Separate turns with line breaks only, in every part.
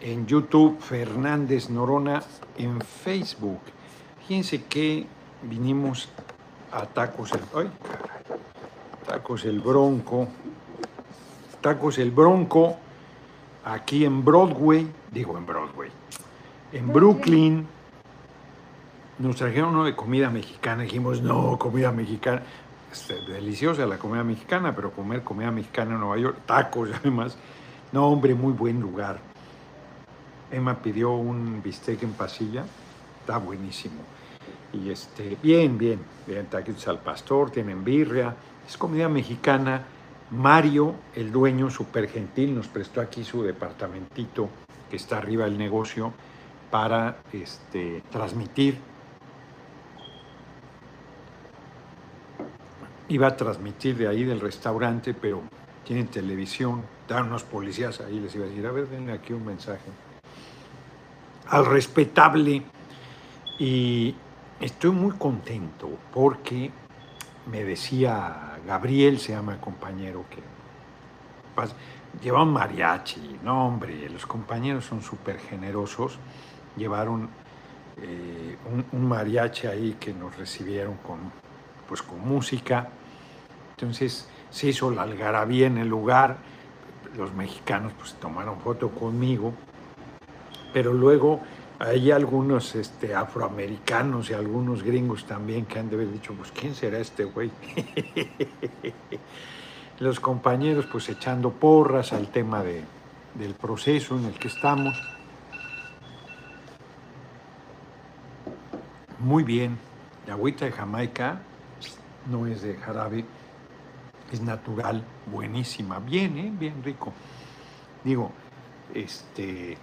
en YouTube, Fernández Norona en Facebook. Fíjense que vinimos a Tacos el, ay, caray, Tacos el Bronco, Tacos el Bronco, aquí en Broadway, digo en Broadway, en Brooklyn. Nos trajeron uno de comida mexicana, dijimos, no, comida mexicana. Este, deliciosa la comida mexicana, pero comer comida mexicana en Nueva York, tacos además, no, hombre, muy buen lugar. Emma pidió un bistec en pasilla, está buenísimo. Y este, bien, bien, bien, taquitos al pastor, tienen birria, es comida mexicana. Mario, el dueño súper gentil, nos prestó aquí su departamentito que está arriba del negocio para este, transmitir. Iba a transmitir de ahí del restaurante, pero tienen televisión, dan unos policías ahí, les iba a decir, a ver, denle aquí un mensaje al respetable. Y estoy muy contento porque me decía Gabriel, se llama el compañero, que lleva un mariachi. No, hombre, los compañeros son súper generosos. Llevaron eh, un, mariachi ahí que nos recibieron con, pues, con música. Entonces se hizo la algarabía en el lugar. Los mexicanos pues tomaron foto conmigo pero luego hay algunos este, afroamericanos y algunos gringos también que han de haber dicho, pues ¿quién será este güey? Los compañeros pues echando porras al tema de, del proceso en el que estamos. Muy bien, la agüita de Jamaica no es de jarabe, es natural, buenísima, bien, ¿eh? bien rico. Digo, este,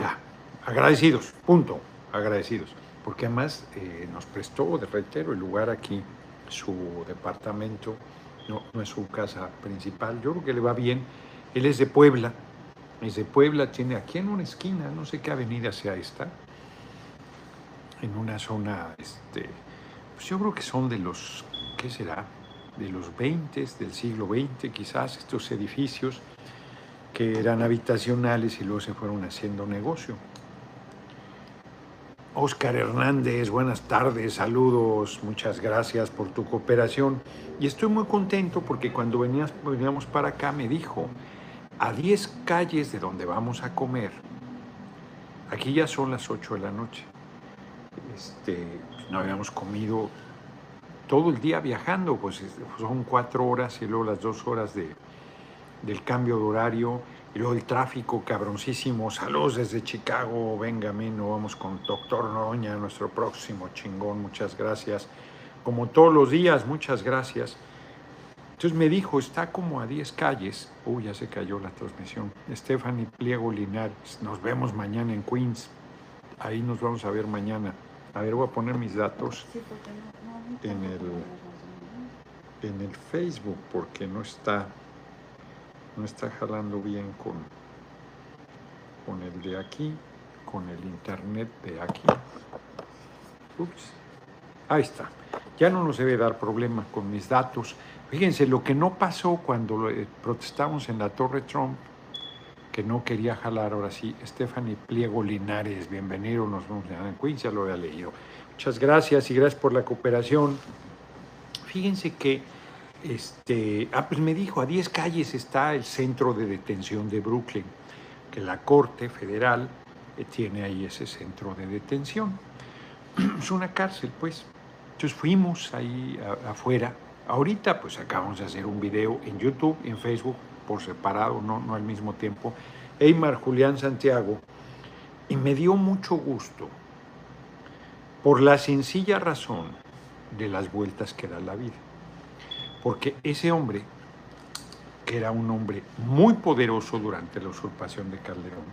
ya, agradecidos, punto, agradecidos. Porque además eh, nos prestó, de reitero, el lugar aquí, su departamento, no, no es su casa principal. Yo creo que le va bien. Él es de Puebla, es de Puebla, tiene aquí en una esquina, no sé qué avenida sea esta, en una zona, este, pues yo creo que son de los, ¿qué será? De los 20, del siglo XX quizás, estos edificios que eran habitacionales y luego se fueron haciendo negocio. Oscar Hernández, buenas tardes, saludos, muchas gracias por tu cooperación. Y estoy muy contento porque cuando venías, veníamos para acá me dijo, a 10 calles de donde vamos a comer, aquí ya son las 8 de la noche, este, no habíamos comido todo el día viajando, pues son cuatro horas y luego las dos horas de, del cambio de horario y luego el tráfico cabroncísimo. Saludos desde Chicago, venga, no vamos con Doctor Noroña, nuestro próximo chingón, muchas gracias. Como todos los días, muchas gracias. Entonces me dijo, está como a 10 calles. Uy, ya se cayó la transmisión. Stephanie Pliego Linares, nos vemos mañana en Queens. Ahí nos vamos a ver mañana. A ver, voy a poner mis datos en el, en el Facebook porque no está no está jalando bien con, con el de aquí, con el internet de aquí. Ups. Ahí está. Ya no nos debe dar problema con mis datos. Fíjense, lo que no pasó cuando eh, protestamos en la Torre Trump, que no quería jalar, ahora sí, Stephanie Pliego Linares, bienvenido, nos vemos en Queens, ya lo había leído. Muchas gracias y gracias por la cooperación. Fíjense que este, ah, pues me dijo, a 10 calles está el centro de detención de Brooklyn, que la Corte Federal eh, tiene ahí ese centro de detención. Es una cárcel, pues. Entonces fuimos ahí afuera. Ahorita pues acabamos de hacer un video en YouTube en Facebook por separado, no, no al mismo tiempo. Eymar Julián Santiago. Y me dio mucho gusto por la sencilla razón de las vueltas que da la vida. Porque ese hombre, que era un hombre muy poderoso durante la usurpación de Calderón,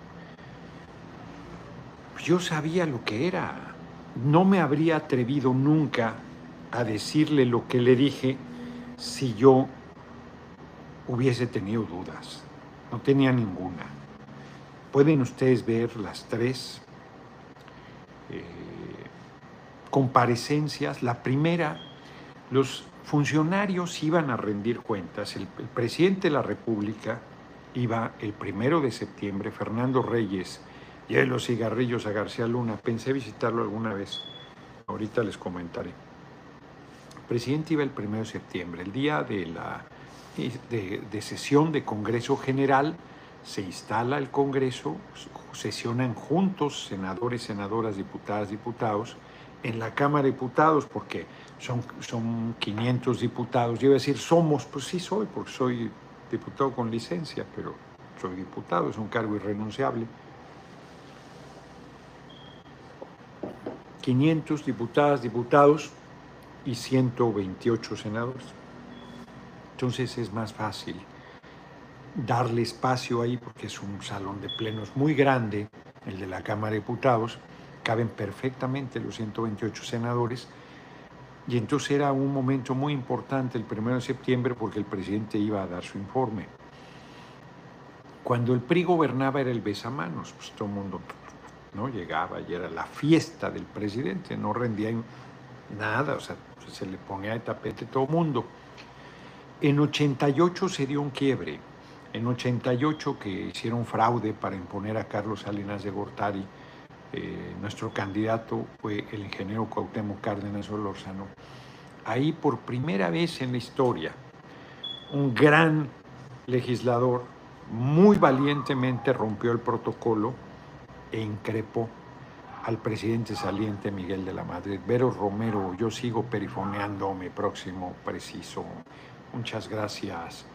yo sabía lo que era. No me habría atrevido nunca a decirle lo que le dije si yo hubiese tenido dudas. No tenía ninguna. Pueden ustedes ver las tres eh, comparecencias. La primera, los funcionarios iban a rendir cuentas, el, presidente de la República iba el primero de septiembre, Fernando Reyes, y de los cigarrillos a García Luna. Pensé visitarlo alguna vez, ahorita les comentaré. El presidente iba el primero de septiembre, el día de la de, sesión de Congreso General, se instala el Congreso, sesionan juntos senadores, senadoras, diputadas, diputados, en la Cámara de Diputados, porque son, son 500 diputados. Yo iba a decir somos, pues sí soy, porque soy diputado con licencia, pero soy diputado, es un cargo irrenunciable. 500 diputadas, diputados y 128 senadores. Entonces es más fácil darle espacio ahí porque es un salón de plenos muy grande, el de la Cámara de Diputados, caben perfectamente los 128 senadores y entonces era un momento muy importante el primero de septiembre porque el presidente iba a dar su informe. Cuando el PRI gobernaba era el besamanos, pues todo el mundo no llegaba y era la fiesta del presidente, no rendía nada, o sea, se le ponía de tapete todo el mundo. En 88 se dio un quiebre. En 88 que hicieron fraude para imponer a Carlos Salinas de Gortari, eh, nuestro candidato fue el ingeniero Cuauhtémoc Cárdenas Solórzano. Ahí por primera vez en la historia, un gran legislador muy valientemente rompió el protocolo e increpó al presidente saliente Miguel de la Madrid. Vero Romero, yo sigo perifoneando mi próximo preciso Muchas gracias.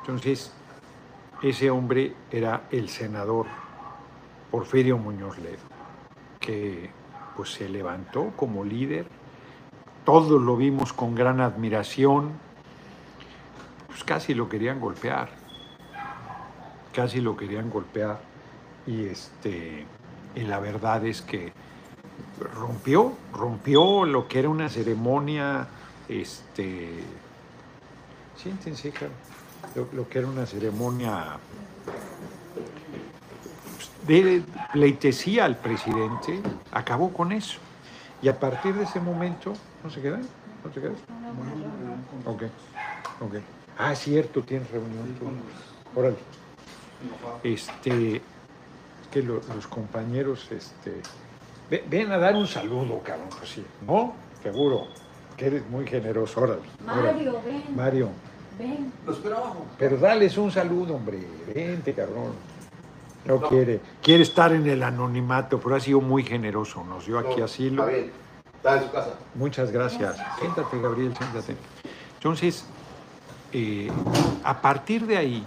Entonces, ese hombre era el senador Porfirio Muñoz Ledo, que pues se levantó como líder. Todos lo vimos con gran admiración. Pues casi lo querían golpear. Casi lo querían golpear. Y este y la verdad es que rompió, rompió lo que era una ceremonia este Siéntense, lo, lo que era una ceremonia de pleitesía al presidente, acabó con eso. Y a partir de ese momento, ¿no se quedan? ¿No se quedan? Ok, ok. Ah, cierto, tienes reunión Órale. Este, que los compañeros, este, ven a dar un saludo, cabrón, pues sí, ¿no? Seguro, que eres muy generoso, órale.
Mario, ven.
Mario.
Ven.
Lo espero abajo.
Pero dales un saludo, hombre. Vente, cabrón. No, quiere. Quiere estar en el anonimato, pero ha sido muy generoso. Nos dio aquí asilo.
Está bien. Está en su casa.
Muchas gracias. Siéntate, Gabriel, siéntate. Entonces, eh, a partir de ahí,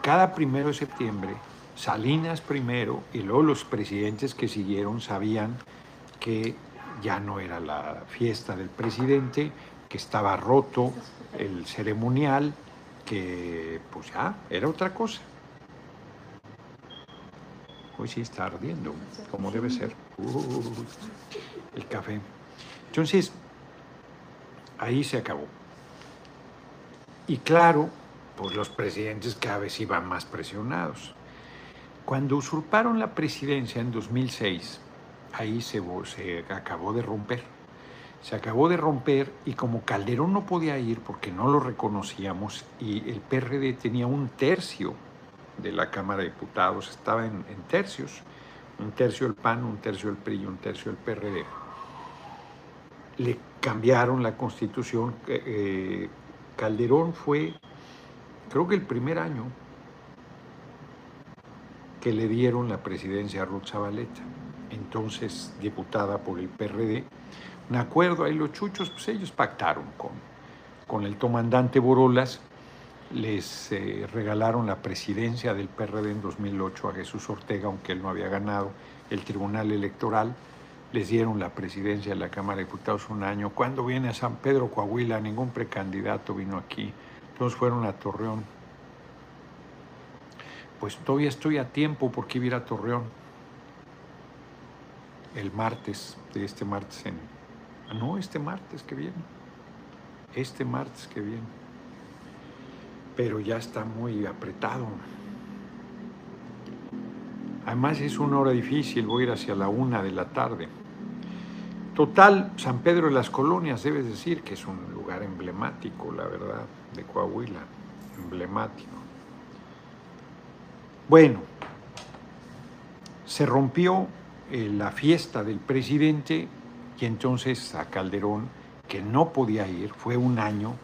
cada primero de septiembre, Salinas primero y luego los presidentes que siguieron sabían que ya no era la fiesta del presidente, que estaba roto el ceremonial, que pues ya era otra cosa. Hoy sí está ardiendo, como debe ser. Uh, el café. Entonces, ahí se acabó. Y claro, pues los presidentes cada vez iban más presionados. Cuando usurparon la presidencia en 2006, ahí se, se acabó de romper se acabó de romper y como Calderón no podía ir porque no lo reconocíamos y el PRD tenía un tercio de la Cámara de Diputados, estaba en, tercios, un tercio el PAN, un tercio el PRI un tercio el PRD. Le cambiaron la constitución. Eh, Calderón fue, creo que el primer año que le dieron la presidencia a Ruth Zabaleta, entonces diputada por el PRD un acuerdo, ahí los chuchos, pues ellos pactaron con, con el comandante Borolas, les eh, regalaron la presidencia del PRD en 2008 a Jesús Ortega, aunque él no había ganado el Tribunal Electoral, les dieron la presidencia de la Cámara de Diputados un año. Cuando viene a San Pedro Coahuila, ningún precandidato vino aquí, todos fueron a Torreón. Pues todavía estoy a tiempo porque iba a ir a Torreón el martes, de este martes en no, este martes que viene. Este martes que viene. Pero ya está muy apretado. Además es una hora difícil, voy a ir hacia la una de la tarde. Total, San Pedro de las Colonias, debes decir que es un lugar emblemático, la verdad, de Coahuila, emblemático. Bueno, se rompió eh, la fiesta del presidente y entonces a Calderón, que no podía ir, fue un año,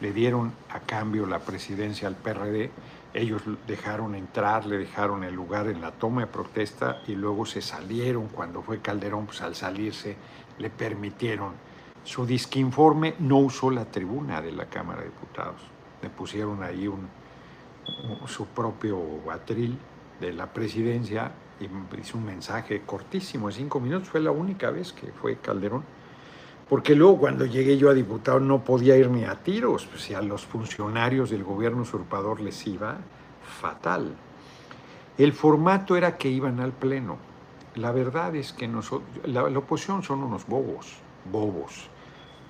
le dieron a cambio la presidencia al PRD, ellos dejaron entrar, le dejaron el lugar en la toma de protesta y luego se salieron. Cuando fue Calderón, pues al salirse le permitieron su disquinforme, no usó la tribuna de la Cámara de Diputados, le pusieron ahí un, su propio atril de la presidencia y hizo un mensaje cortísimo, de cinco minutos, fue la única vez que fue Calderón. Porque luego cuando llegué yo a diputado no podía ir ni a tiros, pues si a los funcionarios del gobierno usurpador les iba fatal. El formato era que iban al pleno. La verdad es que nosotros, la, oposición son unos bobos, bobos.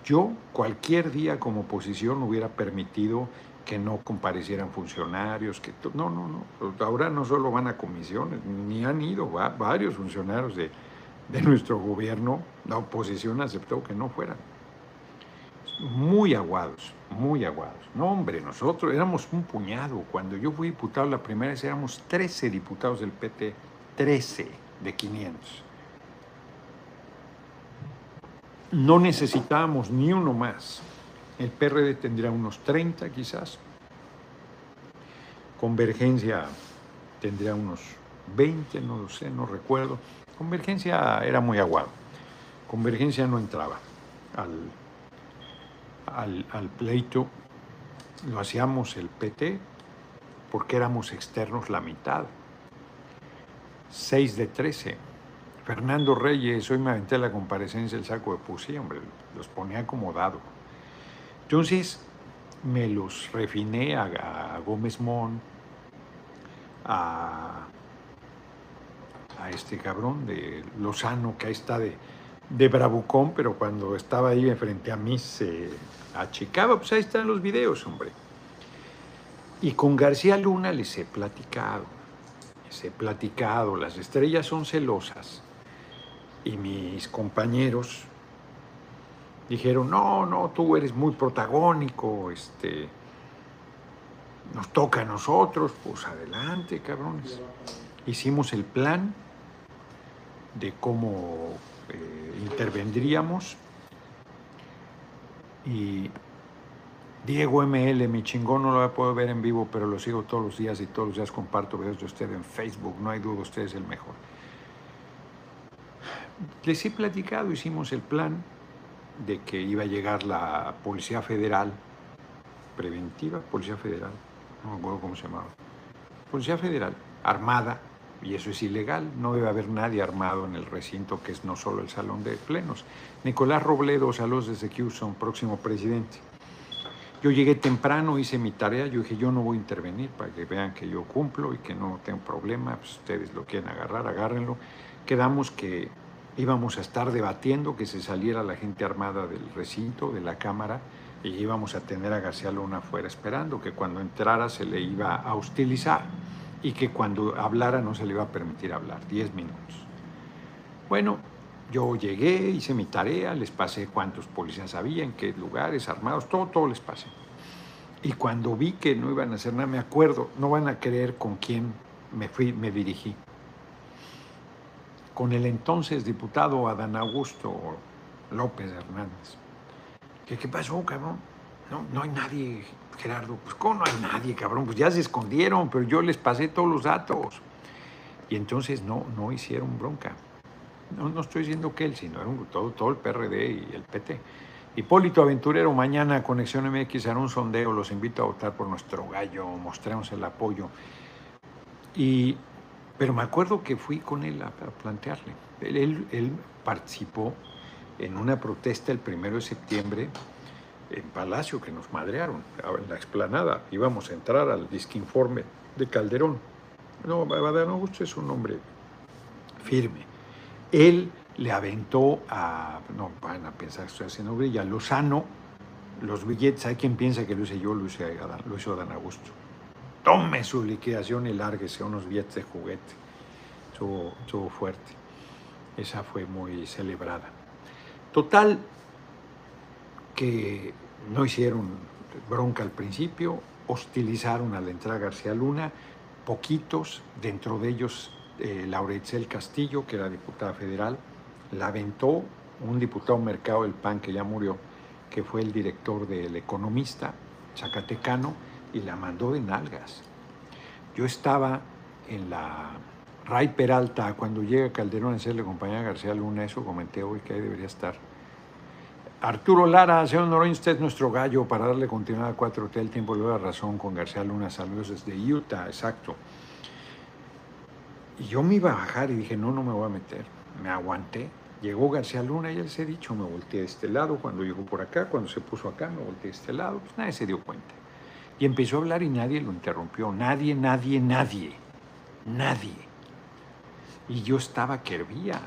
Yo cualquier día como oposición hubiera permitido que no comparecieran funcionarios, que no, no, no. Ahora no solo van a comisiones, ni han ido varios funcionarios de, de nuestro gobierno, la oposición aceptó que no fueran. Muy aguados, muy aguados. No, hombre, nosotros éramos un puñado. Cuando yo fui diputado la primera vez éramos 13 diputados del PT, 13 de 500. No necesitábamos ni uno más. El PRD tendría unos 30 quizás. Convergencia tendría unos 20, no lo sé, no recuerdo. Convergencia era muy aguado. Convergencia no entraba al, al, pleito. Lo hacíamos el PT porque éramos externos la mitad. 6 de 13. Fernando Reyes, hoy me aventé la comparecencia el saco de Pusí, hombre, los ponía acomodado. Entonces me los refiné a, Gómez Mon, a, este cabrón de Lozano, que ahí está de, de bravucón, pero cuando estaba ahí frente a mí se achicaba, pues ahí están los videos, hombre. Y con García Luna les he platicado, les he platicado, las estrellas son celosas. Y mis compañeros dijeron, no, no, tú eres muy protagónico, este, nos toca a nosotros, pues adelante, cabrones. Hicimos el plan de cómo eh, intervendríamos. Y Diego ML, mi chingón, no lo puedo ver en vivo, pero lo sigo todos los días y todos los días comparto videos de usted en Facebook, no hay duda, usted es el mejor. Les he platicado, hicimos el plan, de que iba a llegar la Policía Federal, preventiva, Policía Federal, no me acuerdo cómo se llamaba, Policía Federal, armada, y eso es ilegal, no debe haber nadie armado en el recinto que es no solo el salón de plenos. Nicolás Robledo, saludos desde Houston, próximo presidente. Yo llegué temprano, hice mi tarea, yo dije, yo no voy a intervenir para que vean que yo cumplo y que no tengo problema, pues ustedes lo quieren agarrar, agárrenlo. Quedamos que íbamos a estar debatiendo que se saliera la gente armada del recinto, de la Cámara, y íbamos a tener a García Luna afuera esperando que cuando entrara se le iba a hostilizar y que cuando hablara no se le iba a permitir hablar, 10 minutos. Bueno, yo llegué, hice mi tarea, les pasé cuántos policías había, en qué lugares, armados, todo, todo les pasé. Y cuando vi que no iban a hacer nada, me acuerdo, no van a creer con quién me fui, me dirigí con el entonces diputado Adán Augusto López Hernández. ¿Qué, qué pasó, cabrón? No, no hay nadie, Gerardo. Pues, ¿cómo no hay nadie, cabrón? Pues ya se escondieron, pero yo les pasé todos los datos. Y entonces no, no hicieron bronca. No, no estoy diciendo que él, sino todo, todo el PRD y el PT. Hipólito Aventurero, mañana Conexión MX hará un sondeo, los invito a votar por nuestro gallo, mostremos el apoyo. Y pero me acuerdo que fui con él a, plantearle. Él, participó en una protesta el primero de septiembre en Palacio que nos madrearon, en la explanada. Íbamos a entrar al disquinforme de Calderón. No, Badano Augusto es un hombre firme. Él le aventó a, no van a pensar que estoy haciendo brilla, Lozano, los billetes, hay quien piensa que lo hice yo, lo hizo, lo hizo Dan Augusto tome su liquidación y lárguese unos billetes de juguete. Estuvo, fuerte. Esa fue muy celebrada. Total, que no hicieron bronca al principio, hostilizaron a la entrada García Luna, poquitos, dentro de ellos eh, Lauretzel Castillo, que era diputada federal, la aventó un diputado mercado del PAN que ya murió, que fue el director del Economista, Zacatecano, y la mandó de nalgas. Yo estaba en la Ray Peralta, cuando llega Calderón a hacerle compañía a García Luna, eso comenté hoy que ahí debería estar. Arturo Lara, señor Noroña, usted es nuestro gallo para darle continuidad a 4T, el tiempo le da razón con García Luna, saludos desde Utah, exacto. Y yo me iba a bajar y dije, no, no me voy a meter. Me aguanté. Llegó García Luna, ya les he dicho, me volteé de este lado, cuando llegó por acá, cuando se puso acá, me volteé de este lado, pues nadie se dio cuenta. Y empezó a hablar y nadie lo interrumpió, nadie, nadie, nadie, nadie. Y yo estaba que hervía,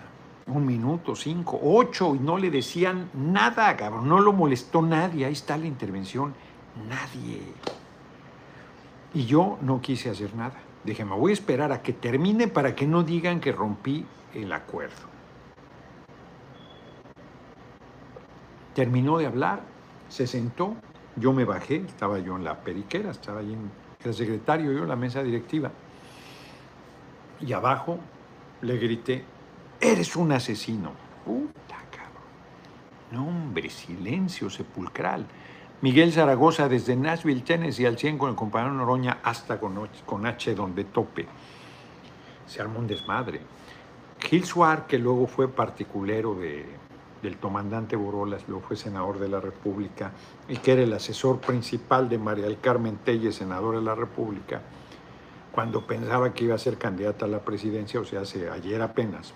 un minuto, cinco, ocho, y no le decían nada, cabrón, no lo molestó nadie, ahí está la intervención, nadie. Y yo no quise hacer nada. Dije, me voy a esperar a que termine para que no digan que rompí el acuerdo. Terminó de hablar, se sentó, yo me bajé, estaba yo en la periquera, estaba allí en el secretario, yo en la mesa directiva. Y abajo le grité, eres un asesino. Puta, cabrón. No, hombre, silencio sepulcral. Miguel Zaragoza desde Nashville, Tennessee, al 100 con el compañero Noroña hasta con, H donde tope. Se armó un desmadre. Gil Suar, que luego fue particulero de, del comandante Borolas, luego fue senador de la República y que era el asesor principal de María del Carmen Telle, senador de la República, cuando pensaba que iba a ser candidata a la presidencia, o sea, hace ayer apenas.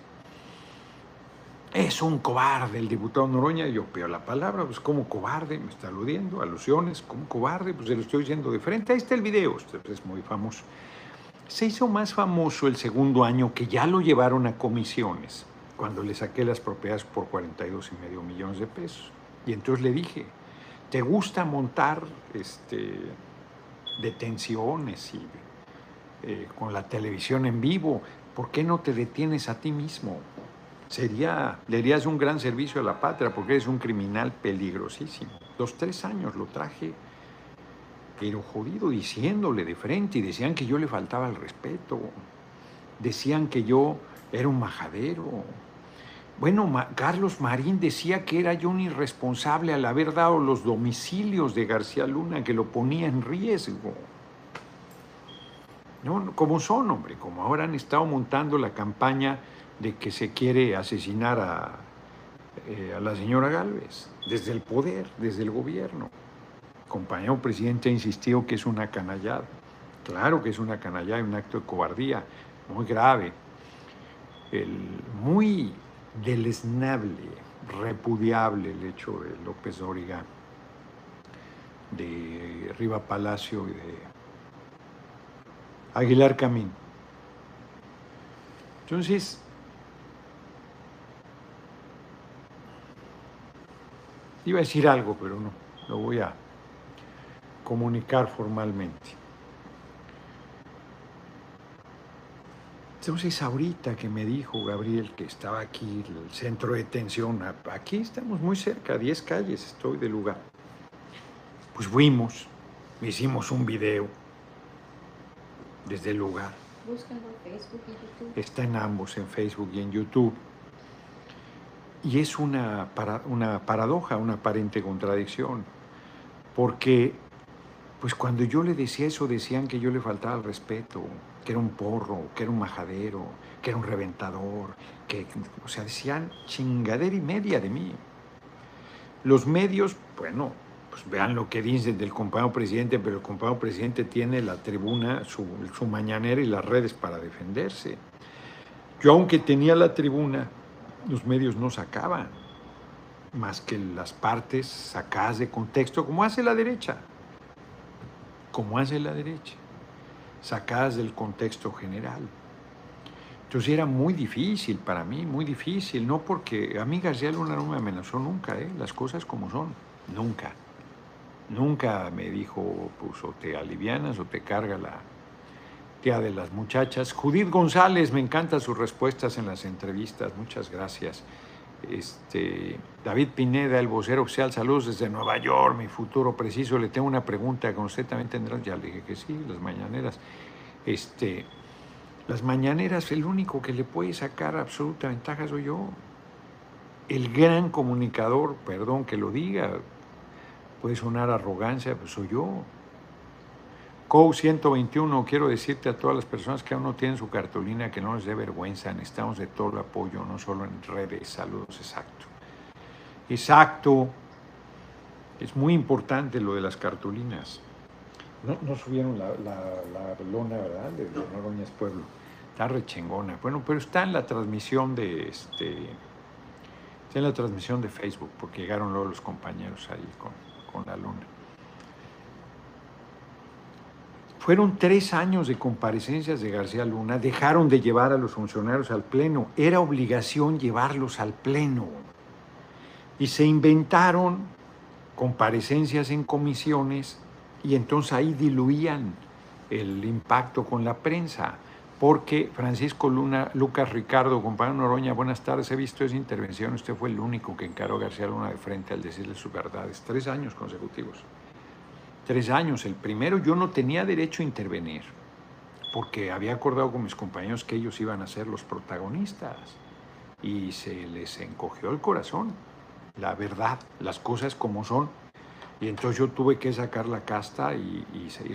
Es un cobarde el diputado Noroña, yo pido la palabra, pues como cobarde, me está aludiendo, alusiones, como cobarde, pues se lo estoy diciendo de frente, ahí está el video, este es muy famoso. Se hizo más famoso el segundo año que ya lo llevaron a comisiones, cuando le saqué las propiedades por 42 y medio millones de pesos. Y entonces le dije, ¿te gusta montar este, detenciones y eh, con la televisión en vivo, ¿por qué no te detienes a ti mismo? Sería, le harías un gran servicio a la patria porque eres un criminal peligrosísimo. Los tres años lo traje, pero jodido, diciéndole de frente y decían que yo le faltaba el respeto. Decían que yo era un majadero. Bueno, Carlos Marín decía que era yo un irresponsable al haber dado los domicilios de García Luna, que lo ponía en riesgo. No, como son, hombre, como ahora han estado montando la campaña de que se quiere asesinar a, eh, a la señora Galvez, desde el poder, desde el gobierno. El compañero presidente ha insistido que es una canallada. Claro que es una canallada un acto de cobardía muy grave. El, muy deleznable, repudiable el hecho de López Dóriga, de Riva Palacio y de Aguilar Camín. Entonces, iba a decir algo, pero no, lo voy a comunicar formalmente. Entonces ahorita que me dijo Gabriel que estaba aquí el centro de detención, aquí estamos muy cerca, 10 calles estoy del lugar. Pues fuimos, hicimos un video desde el lugar.
Búscalo en Facebook y YouTube.
Está en ambos, en Facebook y en YouTube. Y es una, una paradoja, una aparente contradicción, porque pues cuando yo le decía eso decían que yo le faltaba el respeto, que era un porro, que era un majadero, que era un reventador, que, o sea, decían chingadera y media de mí. Los medios, bueno, pues vean lo que dicen del compañero presidente, pero el compañero presidente tiene la tribuna, su, su mañanera y las redes para defenderse. Yo aunque tenía la tribuna, los medios no sacaban más que las partes sacadas de contexto, como hace la derecha, como hace la derecha, sacadas del contexto general. Entonces era muy difícil para mí, muy difícil, no porque a mí García Luna no me amenazó nunca, ¿eh? las cosas como son, nunca. Nunca me dijo, pues o te alivianas o te carga la de las muchachas. Judith González, me encantan sus respuestas en las entrevistas, muchas gracias. Este, David Pineda, el vocero oficial, saludos desde Nueva York, mi futuro preciso. Le tengo una pregunta que usted también tendrá, ya le dije que sí, las mañaneras. Este, las mañaneras, el único que le puede sacar absoluta ventaja soy yo. El gran comunicador, perdón que lo diga, puede sonar arrogancia, pero soy yo. COU 121, quiero decirte a todas las personas que aún no tienen su cartulina que no les dé vergüenza, necesitamos de todo el apoyo, no solo en redes, saludos, exacto. Exacto, es muy importante lo de las cartulinas. No, subieron la, la, lona, ¿verdad? De, Noroñas Pueblo. Está rechengona. Bueno, pero está en la transmisión de este. Está en la transmisión de Facebook, porque llegaron luego los compañeros ahí con, con la luna. Fueron tres años de comparecencias de García Luna, dejaron de llevar a los funcionarios al Pleno, era obligación llevarlos al Pleno. Y se inventaron comparecencias en comisiones y entonces ahí diluían el impacto con la prensa, porque Francisco Luna, Lucas Ricardo, compañero Noroña, buenas tardes, he visto esa intervención, usted fue el único que encaró a García Luna de frente al decirle sus verdades, tres años consecutivos tres años. El primero yo no tenía derecho a intervenir, porque había acordado con mis compañeros que ellos iban a ser los protagonistas. Y se les encogió el corazón, la verdad, las cosas como son. Y entonces yo tuve que sacar la casta y,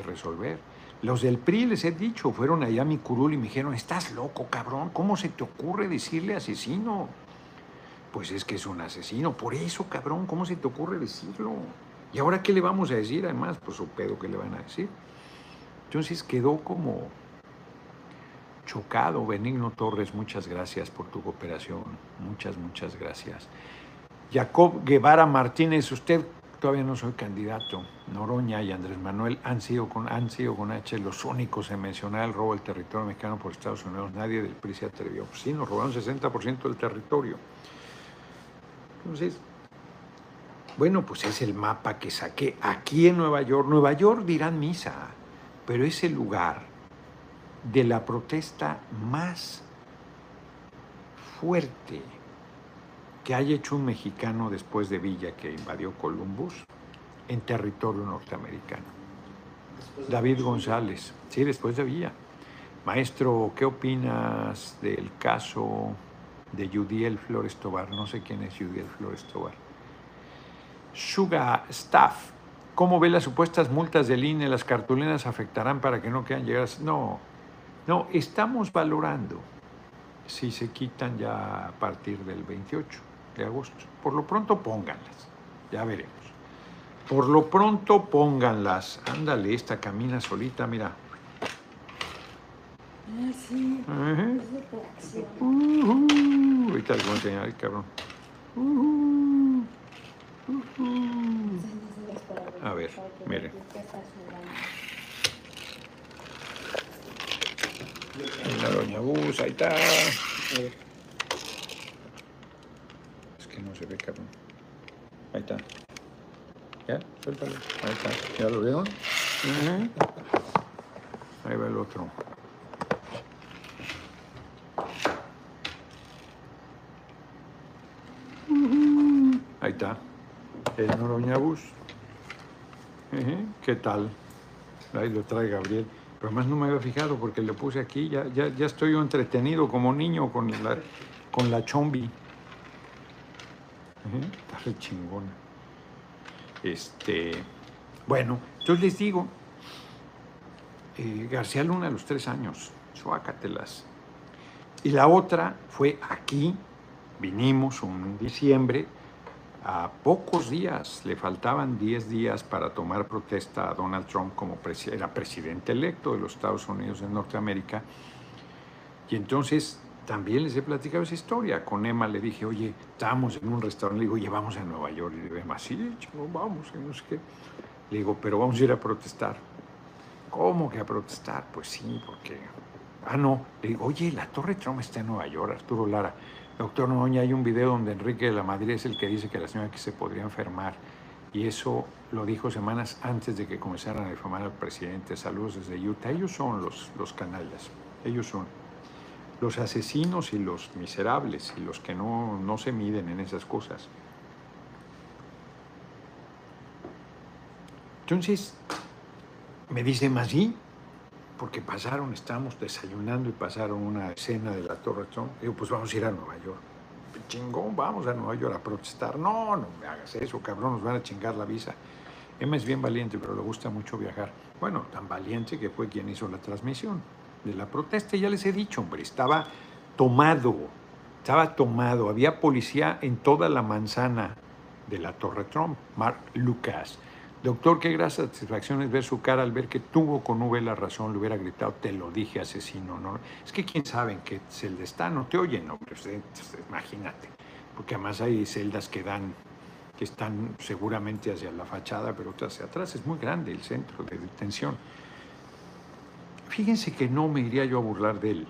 resolver. Los del PRI, les he dicho, fueron allá a mi curul y me dijeron, estás loco, cabrón, ¿cómo se te ocurre decirle asesino? Pues es que es un asesino, por eso, cabrón, ¿cómo se te ocurre decirlo? ¿Y ahora qué le vamos a decir? Además, pues su pedo que le van a decir. Entonces quedó como chocado. Benigno Torres, muchas gracias por tu cooperación. Muchas, muchas gracias. Jacob Guevara Martínez, usted todavía no soy candidato. Noroña y Andrés Manuel han sido con, han sido con H los únicos en mencionar el robo del territorio mexicano por Estados Unidos. Nadie del PRI se atrevió. Sí, nos robaron 60% del territorio. Entonces, bueno, pues es el mapa que saqué aquí en Nueva York. Nueva York dirán misa, pero es el lugar de la protesta más fuerte que haya hecho un mexicano después de Villa que invadió Columbus en territorio norteamericano. David González, sí, después de Villa. Maestro, ¿qué opinas del caso de Judiel Flores Tobar? No sé quién es Judiel Flores Tobar. Sugar Staff. ¿Cómo ve las supuestas multas del INE? ¿Las cartulinas afectarán para que no quedan llegadas? No, no, estamos valorando si se quitan ya a partir del 28 de agosto. Por lo pronto pónganlas, ya veremos. Por lo pronto pónganlas. Ándale, esta camina solita, mira.
Ah, sí. Es de.
Ujú. Ahorita les voy a enseñar el cabrón. Ujú. A ver,
está, que
mire.
tú te estás jugando.
La doña Bus, ahí está. Es que no se ve, cabrón. Ahí está. ¿Ya? Suéltalo. Ahí está. ¿Ya lo vieron? Ujú. Ahí va el otro. Ujú. Ahí está. El Noroña Bus. Ujú. ¿Qué tal? Ahí lo trae Gabriel. Pero además no me había fijado porque le puse aquí, ya, ya, ya estoy yo entretenido como niño con la, con la chombi. Está re chingona. Este, bueno, entonces les digo, eh, García Luna a los tres años, suácatelas. Y la otra fue aquí, vinimos un diciembre, a pocos días, le faltaban 10 días para tomar protesta a Donald Trump como era presidente electo de los Estados Unidos de Norteamérica. Y entonces también les he platicado esa historia. Con Emma le dije, oye, estábamos en un restaurante, le digo, oye, vamos a Nueva York. Y Emma, sí, chingón, vamos, no sé qué. Le digo, pero vamos a ir a protestar. ¿Cómo que a protestar? Pues sí, porque... Ah, no. Le digo, oye, la Torre Trump está en Nueva York, Arturo Lara. Doctor Noroña, hay un video donde Enrique de la Madrid es el que dice que la señora que se podría enfermar. Y eso lo dijo semanas antes de que comenzaran a difamar al presidente. Saludos desde Utah. Ellos son los, los canallas. Ellos son los asesinos y los miserables y los que no, no se miden en esas cosas. Entonces, me dice, más sí, porque pasaron, estábamos desayunando y pasaron una escena de la Torre Trump. Digo, pues vamos a ir a Nueva York. Chingón, vamos a Nueva York a protestar. No, no me hagas eso, cabrón, nos van a chingar la visa. Emma es bien valiente, pero le gusta mucho viajar. Bueno, tan valiente que fue quien hizo la transmisión de la protesta. Ya les he dicho, hombre, estaba tomado, estaba tomado. Había policía en toda la manzana de la Torre Trump. Mark Lucas. Doctor, qué gran satisfacción es ver su cara al ver que tuvo con V la razón, le hubiera gritado, te lo dije, asesino, ¿no? Es que quién sabe en qué celda está, no te oyen, hombre, usted, imagínate, porque además hay celdas que dan, que están seguramente hacia la fachada, pero otras hacia atrás, es muy grande el centro de detención. Fíjense que no me iría yo a burlar de él.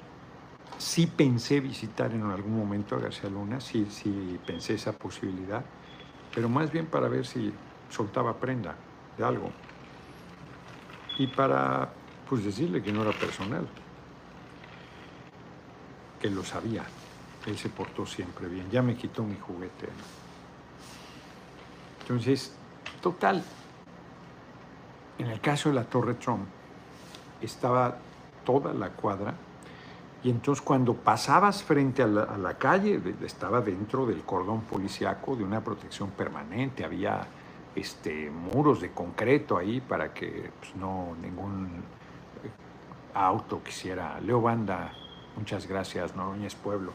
Sí pensé visitar en algún momento a García Luna, sí, sí pensé esa posibilidad, pero más bien para ver si soltaba prenda de algo. Y para pues decirle que no era personal, que lo sabía. Él se portó siempre bien. Ya me quitó mi juguete. Entonces, total, en el caso de la Torre Trump, estaba toda la cuadra y entonces cuando pasabas frente a la, a la calle, estaba dentro del cordón policiaco de una protección permanente, había este, muros de concreto ahí para que pues, no ningún eh, auto quisiera. Leo Banda, muchas gracias, Noroñez Pueblo.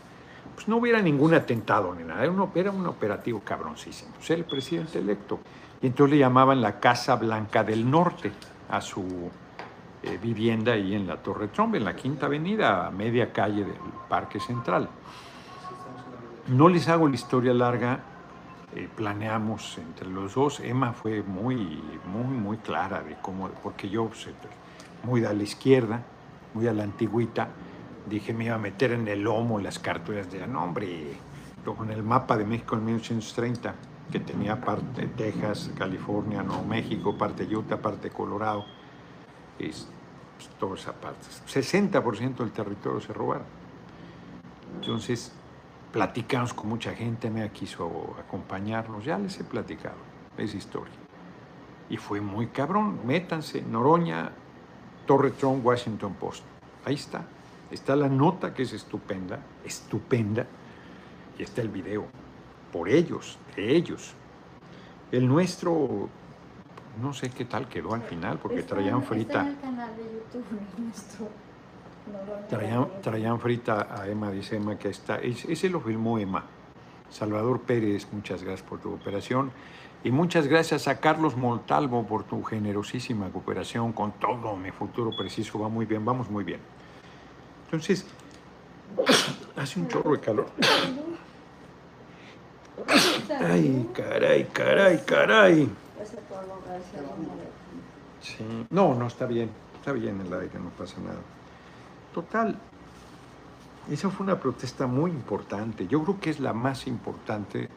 Pues no hubiera ningún atentado ni nada, era un, era un operativo cabroncísimo. Pues el presidente electo. Y entonces le llamaban la Casa Blanca del Norte a su eh, vivienda ahí en la Torre Trump, en la Quinta Avenida, a media calle del Parque Central. No les hago la historia larga, eh, planeamos entre los dos. Emma fue muy, muy, muy clara de cómo, porque yo, muy a la izquierda, muy a la antigüita, dije me iba a meter en el lomo las carturas de nombre, con el mapa de México en 1830, que tenía parte de Texas, California, Nuevo México, parte Utah, parte Colorado, es, pues, toda esa parte. 60% del territorio se robaron. Entonces, platicamos con mucha gente, me quiso acompañarnos, ya les he platicado esa historia. Y fue muy cabrón, métanse, Noroña, Torre Trump, Washington Post. Ahí está, está la nota que es estupenda, estupenda, y está el video, por ellos, de ellos. El nuestro, no sé qué tal quedó al final, porque traían frita.
Está en el canal de YouTube nuestro.
Traían, traían, frita a Emma, dice Emma que está. Ese lo filmó Emma. Salvador Pérez, muchas gracias por tu cooperación. Y muchas gracias a Carlos Montalvo por tu generosísima cooperación con todo mi futuro preciso. Va muy bien, vamos muy bien. Entonces, hace un chorro de calor. Ay, caray, caray, caray. Sí. No, no está bien. Está bien el aire, no pasa nada. Total, esa fue una protesta muy importante. Yo creo que es la más importante,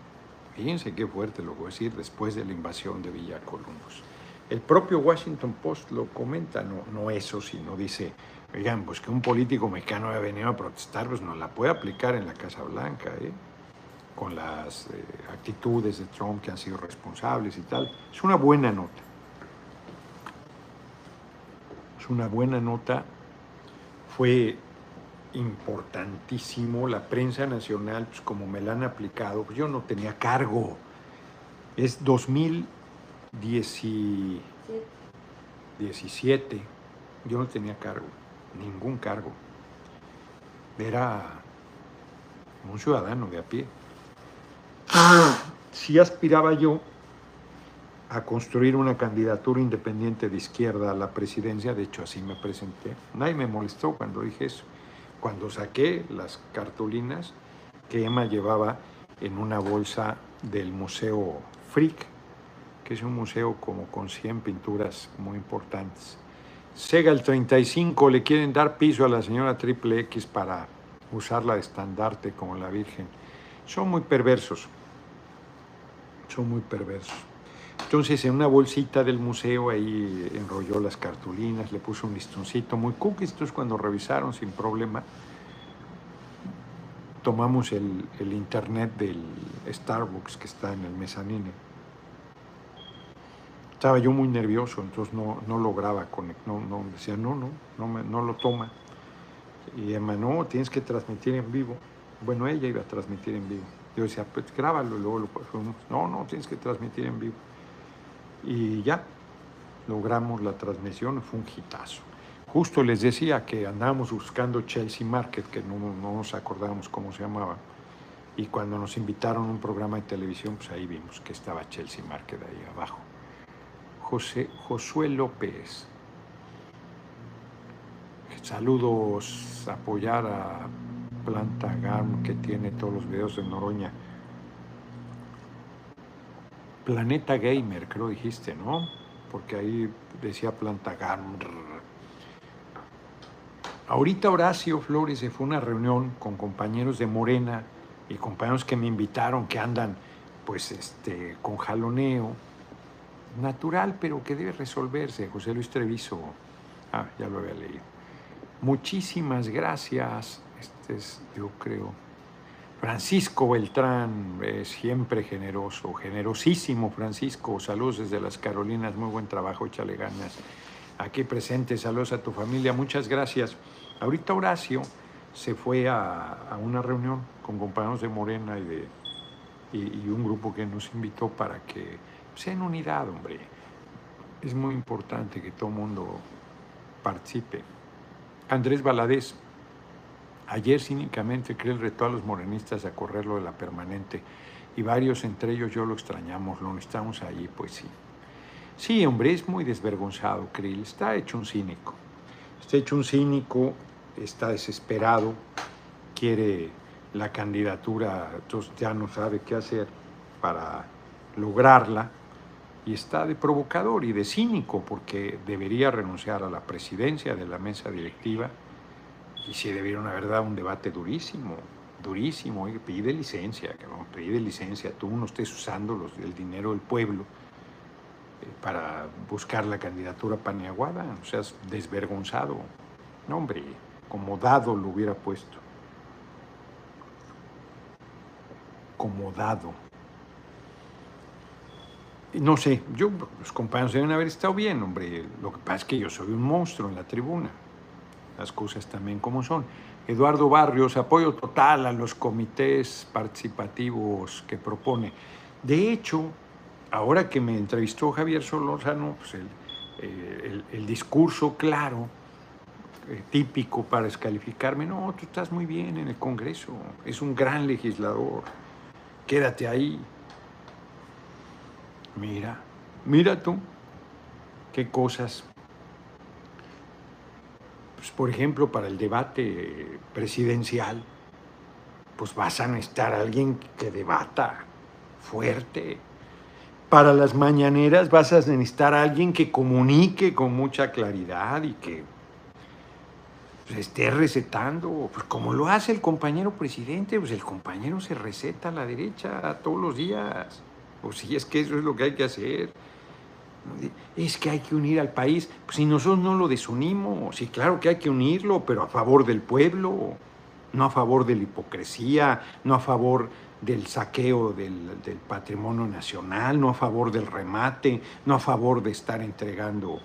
fíjense qué fuerte lo voy a decir, después de la invasión de Villa Columbus. El propio Washington Post lo comenta, no, eso, sino dice, oigan, pues que un político mexicano haya venido a protestar, pues no la puede aplicar en la Casa Blanca, ¿eh? con las eh, actitudes de Trump que han sido responsables y tal. Es una buena nota. Es una buena nota fue importantísimo. La prensa nacional, pues como me la han aplicado, pues yo no tenía cargo. Es 2017. Yo no tenía cargo, ningún cargo. Era un ciudadano de a pie. Si aspiraba yo a construir una candidatura independiente de izquierda a la presidencia, de hecho así me presenté. Nadie me molestó cuando dije eso. Cuando saqué las cartulinas que Emma llevaba en una bolsa del Museo Frick, que es un museo como con 100 pinturas muy importantes. Sega el 35, le quieren dar piso a la señora Triple X para usarla de estandarte como la Virgen. Son muy perversos. Son muy perversos. Entonces, en una bolsita del museo ahí enrolló las cartulinas, le puso un listoncito muy cookies. Entonces, cuando revisaron sin problema, tomamos el, internet del Starbucks que está en el mezanine. Estaba yo muy nervioso, entonces no, no lograba conectar, no, no, decía, no, no, no, no lo toma. Y Emma, no, tienes que transmitir en vivo. Bueno, ella iba a transmitir en vivo. Yo decía, pues grábalo y luego lo ponemos. No, no, tienes que transmitir en vivo. Y ya, logramos la transmisión, fue un hitazo. Justo les decía que andábamos buscando Chelsea Market, que no, no nos acordábamos cómo se llamaba. Y cuando nos invitaron a un programa de televisión, pues ahí vimos que estaba Chelsea Market ahí abajo. José, Josué López. Saludos, apoyar a Planta Garm que tiene todos los videos de Noroña. Planeta Gamer, creo dijiste, ¿no? Porque ahí decía Planta Garm. Ahorita Horacio Flores se fue a una reunión con compañeros de Morena y compañeros que me invitaron que andan pues este con jaloneo natural, pero que debe resolverse. José Luis Treviso, ah, ya lo había leído. Muchísimas gracias. Este es, yo creo, Francisco Beltrán, es siempre generoso, generosísimo Francisco. Saludos desde las Carolinas, muy buen trabajo, échale ganas. Aquí presente, saludos a tu familia, muchas gracias. Ahorita Horacio se fue a, una reunión con compañeros de Morena y, de, y un grupo que nos invitó para que sea en unidad, hombre. Es muy importante que todo mundo participe. Andrés Valadez, ayer cínicamente cree el reto a los morenistas a correrlo de la permanente y varios entre ellos yo lo extrañamos, lo necesitamos ahí, pues sí. Sí, hombre, es muy desvergonzado, Krill, está hecho un cínico. Está hecho un cínico, está desesperado, quiere la candidatura, entonces ya no sabe qué hacer para lograrla y está de provocador y de cínico porque debería renunciar a la presidencia de la mesa directiva y si debiera una verdad un debate durísimo, durísimo, y pide licencia, no, pide licencia, tú no estés usando el dinero del pueblo eh, para buscar la candidatura paniaguada, o sea, desvergonzado, no hombre, como dado lo hubiera puesto, como dado. No sé, yo, los compañeros deben haber estado bien, hombre. Lo que pasa es que yo soy un monstruo en la tribuna. Las cosas también como son. Eduardo Barrios, apoyo total a los comités participativos que propone. De hecho, ahora que me entrevistó Javier Solórzano, pues el, eh, el, discurso claro, eh, típico para descalificarme, no, tú estás muy bien en el Congreso, es un gran legislador, quédate ahí. Mira, mira tú, qué cosas. Pues, por ejemplo, para el debate presidencial, pues vas a necesitar a alguien que debata fuerte. Para las mañaneras vas a necesitar a alguien que comunique con mucha claridad y que pues, esté recetando, pues como lo hace el compañero presidente, pues el compañero se receta a la derecha todos los días. Pues sí, es que eso es lo que hay que hacer. Es que hay que unir al país. Pues si nosotros no lo desunimos, sí, claro que hay que unirlo, pero a favor del pueblo, no a favor de la hipocresía, no a favor del saqueo del, del patrimonio nacional, no a favor del remate, no a favor de estar entregando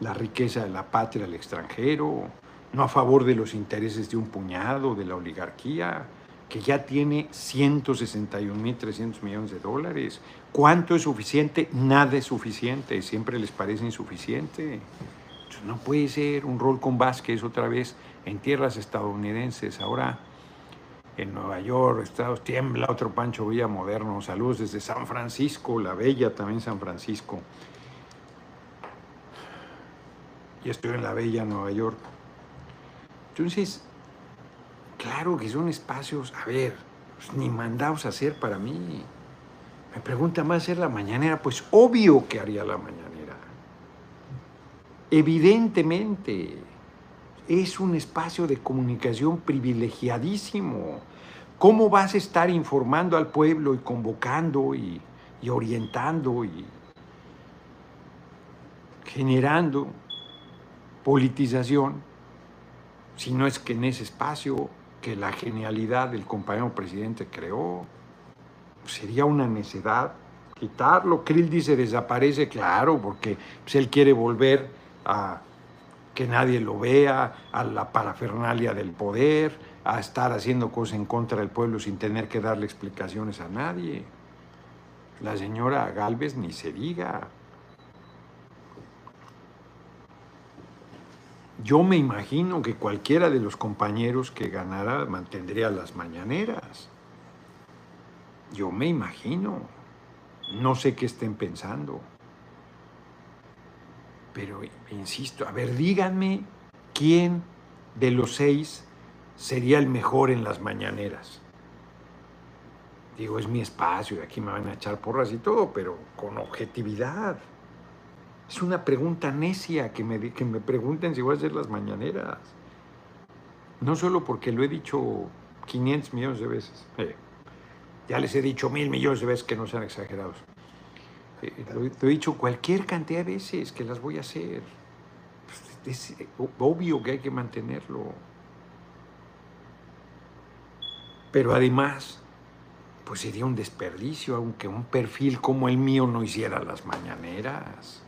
la riqueza de la patria al extranjero, no a favor de los intereses de un puñado, de la oligarquía que ya tiene 161.300 millones de dólares. ¿Cuánto es suficiente? Nada es suficiente, siempre les parece insuficiente. no puede ser un rol con Vázquez otra vez en tierras estadounidenses, ahora en Nueva York, Estados tiembla otro Pancho Villa moderno. Saludos desde San Francisco, la bella también San Francisco. Y estoy en la bella Nueva York. Entonces, Claro que son espacios, a ver, pues, ni mandados a hacer para mí. Me pregunta más hacer la mañanera, pues obvio que haría la mañanera. Evidentemente, es un espacio de comunicación privilegiadísimo. ¿Cómo vas a estar informando al pueblo y convocando y, y orientando y generando politización si no es que en ese espacio que la genialidad del compañero presidente creó. Sería una necedad quitarlo. Krill dice desaparece, claro, porque pues, él quiere volver a que nadie lo vea, a la parafernalia del poder, a estar haciendo cosas en contra del pueblo sin tener que darle explicaciones a nadie. La señora Galvez ni se diga. Yo me imagino que cualquiera de los compañeros que ganara mantendría las mañaneras. Yo me imagino. No sé qué estén pensando. Pero, insisto, a ver, díganme quién de los seis sería el mejor en las mañaneras. Digo, es mi espacio y aquí me van a echar porras y todo, pero con objetividad. Es una pregunta necia que me, que me pregunten si voy a hacer las mañaneras. No solo porque lo he dicho 500 millones de veces. Eh, ya les he dicho mil millones de veces que no sean exagerados. Eh, lo, he dicho cualquier cantidad de veces que las voy a hacer. Es eh, obvio que hay que mantenerlo. Pero además, pues sería un desperdicio, aunque un perfil como el mío no hiciera las mañaneras.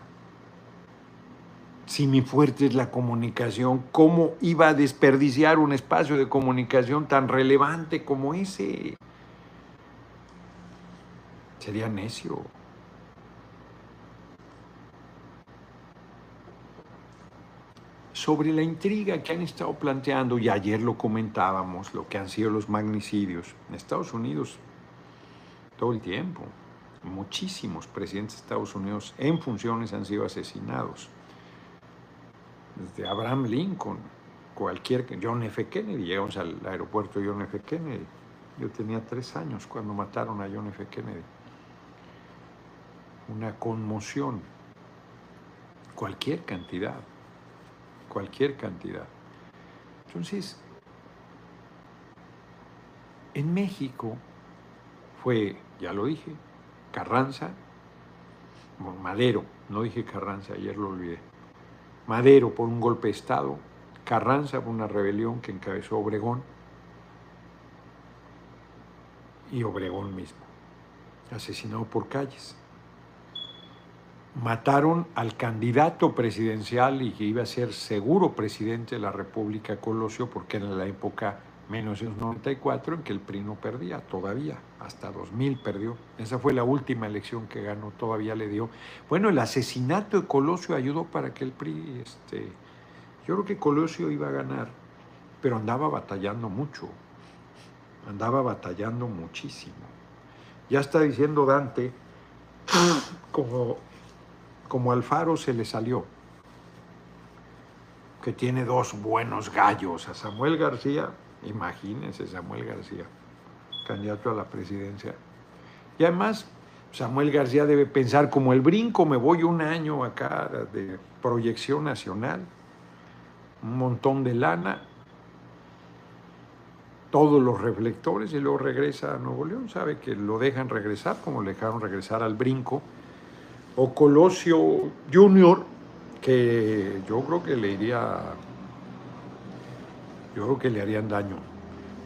Si mi fuerte es la comunicación, ¿cómo iba a desperdiciar un espacio de comunicación tan relevante como ese? Sería necio. Sobre la intriga que han estado planteando, y ayer lo comentábamos, lo que han sido los magnicidios en Estados Unidos todo el tiempo. Muchísimos presidentes de Estados Unidos en funciones han sido asesinados. Desde Abraham Lincoln, cualquier John F. Kennedy, llegamos al aeropuerto John F. Kennedy. Yo tenía tres años cuando mataron a John F. Kennedy una conmoción, cualquier cantidad, cualquier cantidad. Entonces, en México fue, ya lo dije, Carranza, Madero, no dije Carranza, ayer lo olvidé, Madero por un golpe de Estado, Carranza por una rebelión que encabezó Obregón y Obregón mismo, asesinado por calles. Mataron al candidato presidencial y que iba a ser seguro presidente de la República, Colosio, porque era la época 1994 en que el PRI no perdía todavía, hasta 2000 perdió. Esa fue la última elección que ganó, todavía le dio. Bueno, el asesinato de Colosio ayudó para que el PRI, este, yo creo que Colosio iba a ganar, pero andaba batallando mucho, andaba batallando muchísimo. Ya está diciendo Dante, como como Alfaro se le salió, que tiene dos buenos gallos, a Samuel García, imagínense Samuel García, candidato a la presidencia. Y además, Samuel García debe pensar como el brinco, me voy un año acá de proyección nacional, un montón de lana, todos los reflectores y luego regresa a Nuevo León, sabe que lo dejan regresar, como le dejaron regresar al brinco o Colosio Junior, que yo creo que le iría, yo creo que le harían daño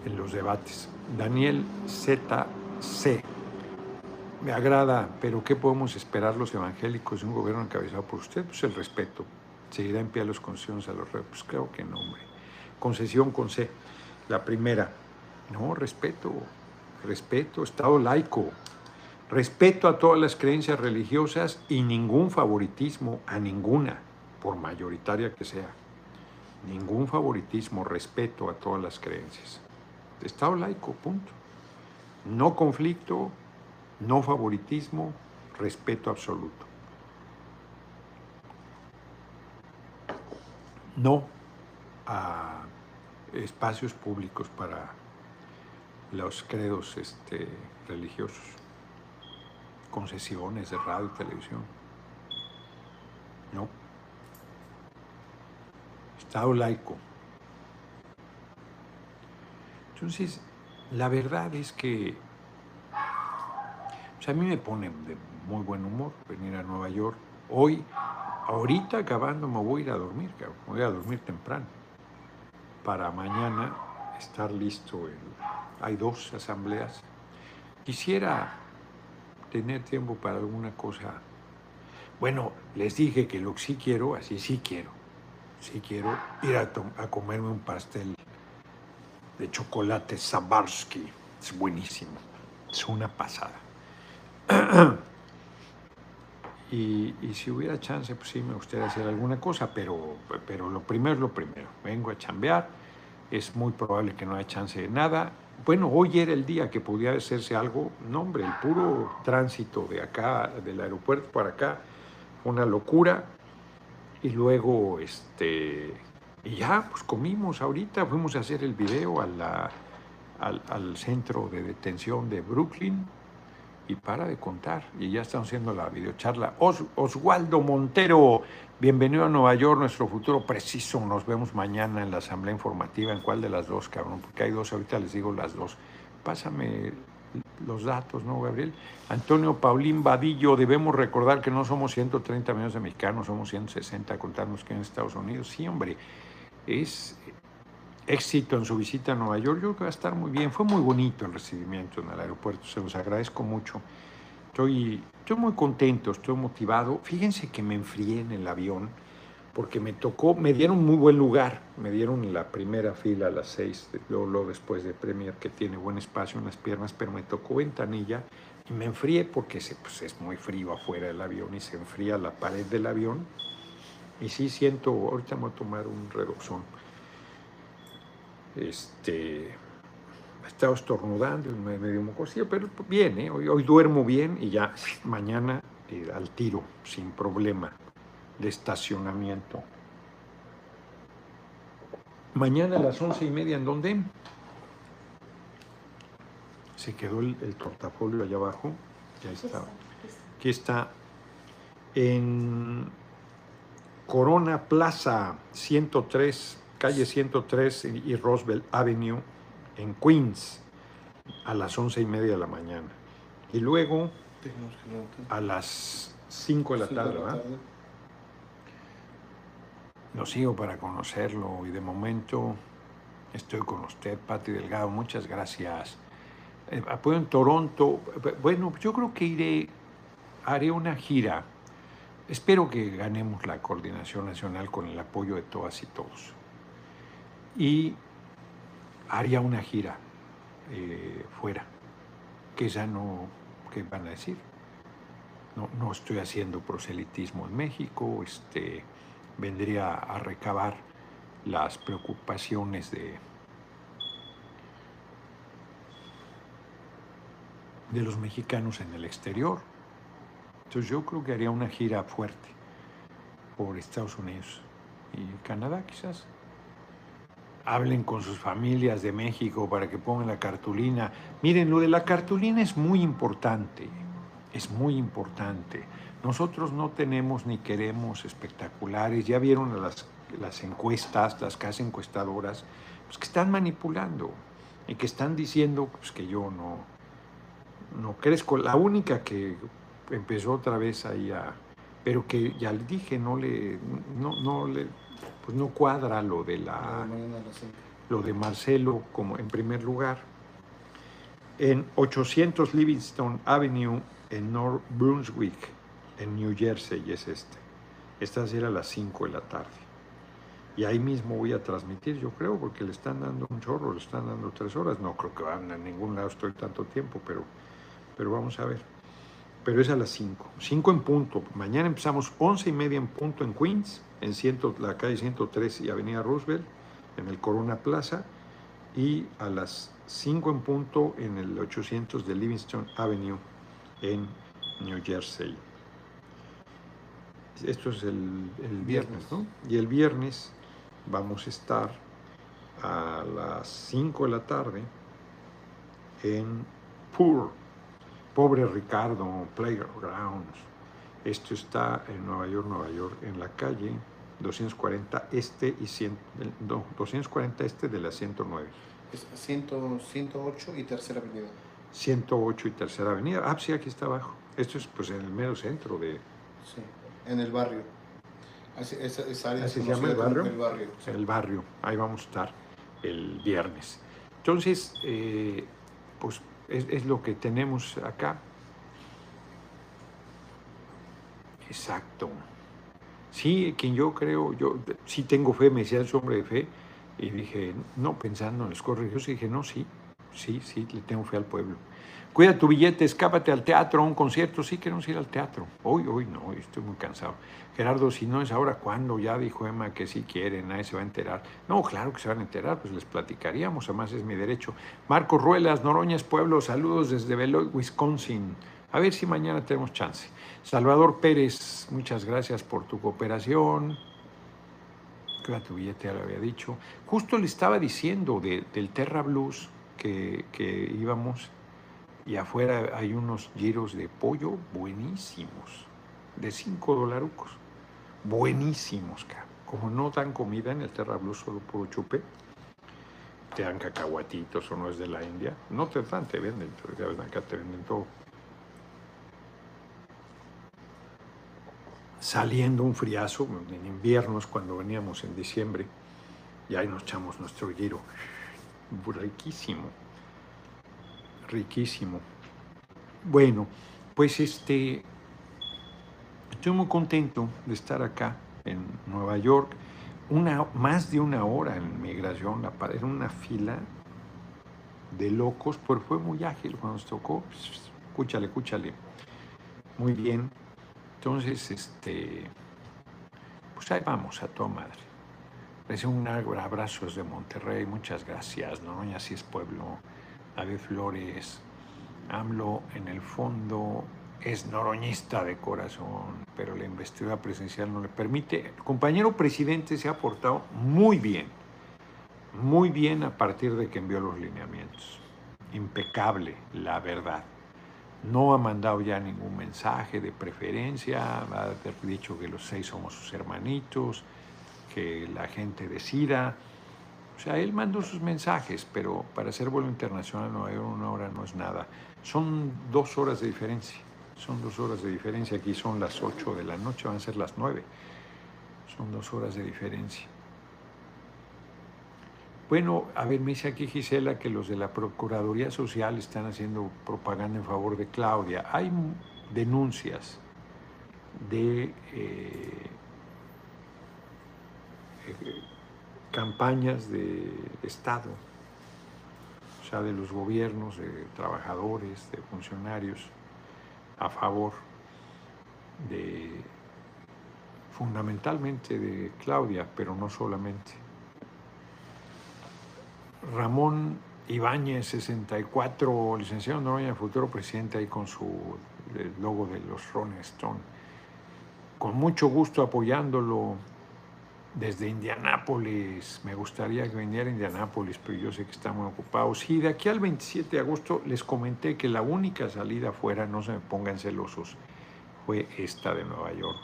en los debates. Daniel ZC. Me agrada, pero ¿qué podemos esperar los evangélicos de un gobierno encabezado por usted? Pues el respeto. ¿Seguirá en pie a los concesiones a los reyes? Pues creo que no, hombre. Concesión con C. La primera. No, respeto. Respeto. Estado laico respeto a todas las creencias religiosas y ningún favoritismo a ninguna, por mayoritaria que sea. Ningún favoritismo, respeto a todas las creencias. Estado laico, punto. No conflicto, no favoritismo, respeto absoluto. No a espacios públicos para los credos este, religiosos concesiones de radio y televisión. No. Estado laico. Entonces, la verdad es que a mí me pone de muy buen humor venir a Nueva York. Hoy, ahorita acabando, me voy a ir a dormir, voy a dormir temprano. Para mañana estar listo. hay dos asambleas. Quisiera tener tiempo para alguna cosa. Bueno, les dije que lo que sí quiero, así sí quiero. Sí quiero ir a, comerme un pastel de chocolate Zabarsky. Es buenísimo. Es una pasada. Y, si hubiera chance, pues sí me gustaría hacer alguna cosa, pero, pero lo primero es lo primero. Vengo a chambear, es muy probable que no haya chance de nada. Bueno, hoy era el día que pudiera hacerse algo. No, hombre, el puro tránsito de acá, del aeropuerto para acá, una locura. Y luego, este, y ya, pues comimos ahorita, fuimos a hacer el video a la, al, al centro de detención de Brooklyn y para de contar. Y ya estamos haciendo la videocharla. Oswaldo Montero, bienvenido a Nueva York, nuestro futuro preciso. Nos vemos mañana en la asamblea informativa. ¿En cuál de las dos, cabrón? Porque hay dos, ahorita les digo las dos. Pásame los datos, ¿no, Gabriel? Antonio Paulín Vadillo, debemos recordar que no somos 130 millones de mexicanos, somos 160, contarnos que en Estados Unidos. Sí, hombre, es éxito en su visita a Nueva York. Yo creo que va a estar muy bien. Fue muy bonito el recibimiento en el aeropuerto, se los agradezco mucho. Estoy, estoy muy contento, estoy motivado. Fíjense que me enfrié en el avión porque me tocó, me dieron muy buen lugar, me dieron la primera fila a las seis, luego, después de Premier, que tiene buen espacio en las piernas, pero me tocó ventanilla y me enfrié porque se, pues, es muy frío afuera del avión y se enfría la pared del avión. Y sí siento, ahorita me voy a tomar un redoxón este, estado estornudando, me, dio mucosillo, pero bien, ¿eh? hoy, duermo bien y ya mañana eh, al tiro, sin problema de estacionamiento. Mañana a las once y media, ¿en dónde? Se quedó el, el portafolio allá abajo. Ya está. Aquí está. En Corona Plaza 103 calle 103 y Roosevelt Avenue en Queens a las once y media de la mañana. Y luego a las 5 de la tarde, ¿verdad? Lo sigo para conocerlo y de momento estoy con usted, Pati Delgado. Muchas gracias. Eh, apoyo en Toronto. Bueno, yo creo que iré, haré una gira. Espero que ganemos la coordinación nacional con el apoyo de todas y todos y haría una gira eh, fuera, que ya no, ¿qué van a decir? No, no, estoy haciendo proselitismo en México, este, vendría a recabar las preocupaciones de, de los mexicanos en el exterior. Entonces yo creo que haría una gira fuerte por Estados Unidos y Canadá quizás hablen con sus familias de México para que pongan la cartulina. Miren, lo de la cartulina es muy importante, es muy importante. Nosotros no tenemos ni queremos espectaculares, ya vieron las, las encuestas, las casas encuestadoras, pues que están manipulando y que están diciendo pues, que yo no, no crezco. La única que empezó otra vez ahí a... Pero que ya le dije, no le, no, no le, pues no cuadra lo de la lo de Marcelo como en primer lugar. En 800 Livingston Avenue en North Brunswick, en New Jersey, es este. Esta será a las 5 de la tarde. Y ahí mismo voy a transmitir, yo creo, porque le están dando un chorro, le están dando tres horas. No creo que van a ningún lado, estoy tanto tiempo, pero, pero vamos a ver. Pero es a las 5, 5 en punto. Mañana empezamos 11 y media en punto en Queens en la calle 103 y Avenida Roosevelt, en el Corona Plaza, y a las 5 en punto en el 800 de Livingston Avenue en New Jersey. Esto es el, viernes, ¿no? Y el viernes vamos a estar a las 5 de la tarde en Poor, Pobre Ricardo, Playgrounds, esto está en Nueva York, Nueva York, en la calle 240 este y 100, no, 240 este de la 109.
Es 108 y tercera avenida.
108 y tercera avenida. Ah, sí, aquí está abajo. Esto es pues en el mero centro de...
Sí, en el barrio.
Así, se llama el barrio. El barrio, el barrio. Ahí vamos a estar el viernes. Entonces, eh, pues es, es, lo que tenemos acá. exacto. Sí, quien yo creo, yo sí tengo fe, me decía el hombre de fe, y dije, no, pensando en los corregios, y dije, no, sí, sí, sí, le tengo fe al pueblo. Cuida tu billete, escápate al teatro, a un concierto. Sí, queremos ir al teatro. Hoy, hoy no, estoy muy cansado. Gerardo, si no es ahora, ¿cuándo? Ya dijo Emma que sí quiere, nadie se va a enterar. No, claro que se van a enterar, pues les platicaríamos, además es mi derecho. Marcos Ruelas, Noroñas Pueblo, saludos desde Beloit, Wisconsin. A ver si mañana tenemos chance. Salvador Pérez, muchas gracias por tu cooperación. Cuida tu billete, ya lo había dicho. Justo le estaba diciendo del Terra Blues que, que íbamos y afuera hay unos giros de pollo buenísimos, de 5 dolarucos. Buenísimos, Como no dan comida en el Terra solo por chupe, te dan cacahuatitos o no es de la India. No te dan, te venden, acá te venden todo. Saliendo un friazo, en inviernos cuando veníamos en diciembre, y ahí nos echamos nuestro giro. Riquísimo riquísimo. Bueno, pues este, estoy muy contento de estar acá en Nueva York. Una, más de una hora en migración, era una fila de locos, pero fue muy ágil cuando nos tocó. Escúchale, escúchale. Muy bien. Entonces, este, pues ahí vamos a tu madre. Les un abrazo desde Monterrey, muchas gracias, ¿no? Y así es pueblo. David Flores, AMLO en el fondo es noroñista de corazón, pero la investidura presidencial no le permite. El compañero presidente se ha portado muy bien, muy bien a partir de que envió los lineamientos. Impecable, la verdad. No ha mandado ya ningún mensaje de preferencia, ha dicho que los seis somos sus hermanitos, que la gente decida. O sea, él mandó sus mensajes, pero para hacer vuelo internacional no hay una hora no es nada. Son dos horas de diferencia. Son dos horas de diferencia. Aquí son las ocho de la noche, van a ser las nueve. Son dos horas de diferencia. Bueno, a ver, me dice aquí Gisela que los de la Procuraduría Social están haciendo propaganda en favor de Claudia. Hay denuncias de eh, eh, campañas de Estado, o sea, de los gobiernos, de trabajadores, de funcionarios, a favor de fundamentalmente de Claudia, pero no solamente. Ramón Ibáñez, 64, licenciado Noroña, futuro presidente, ahí con su logo de los Rolling Stone. Con mucho gusto apoyándolo desde Indianápolis. Me gustaría que viniera a Indianápolis, pero yo sé que está muy ocupado. Sí, de aquí al 27 de agosto les comenté que la única salida fuera, no se me pongan celosos, fue esta de Nueva York.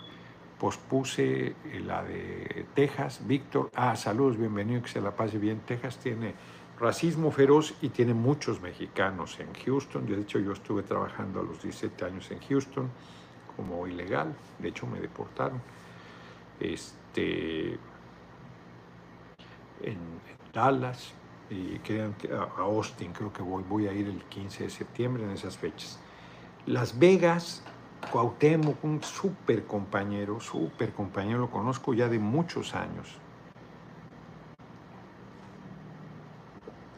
Pospuse la de Texas. Víctor, ah, saludos, bienvenido, que se la pase bien. Texas tiene racismo feroz y tiene muchos mexicanos en Houston. De hecho, yo estuve trabajando a los 17 años en Houston como ilegal. De hecho, me deportaron. Este, este, en, Dallas y crean que a Austin creo que voy, voy a ir el 15 de septiembre en esas fechas. Las Vegas, Cuauhtémoc, un súper compañero, súper compañero, lo conozco ya de muchos años.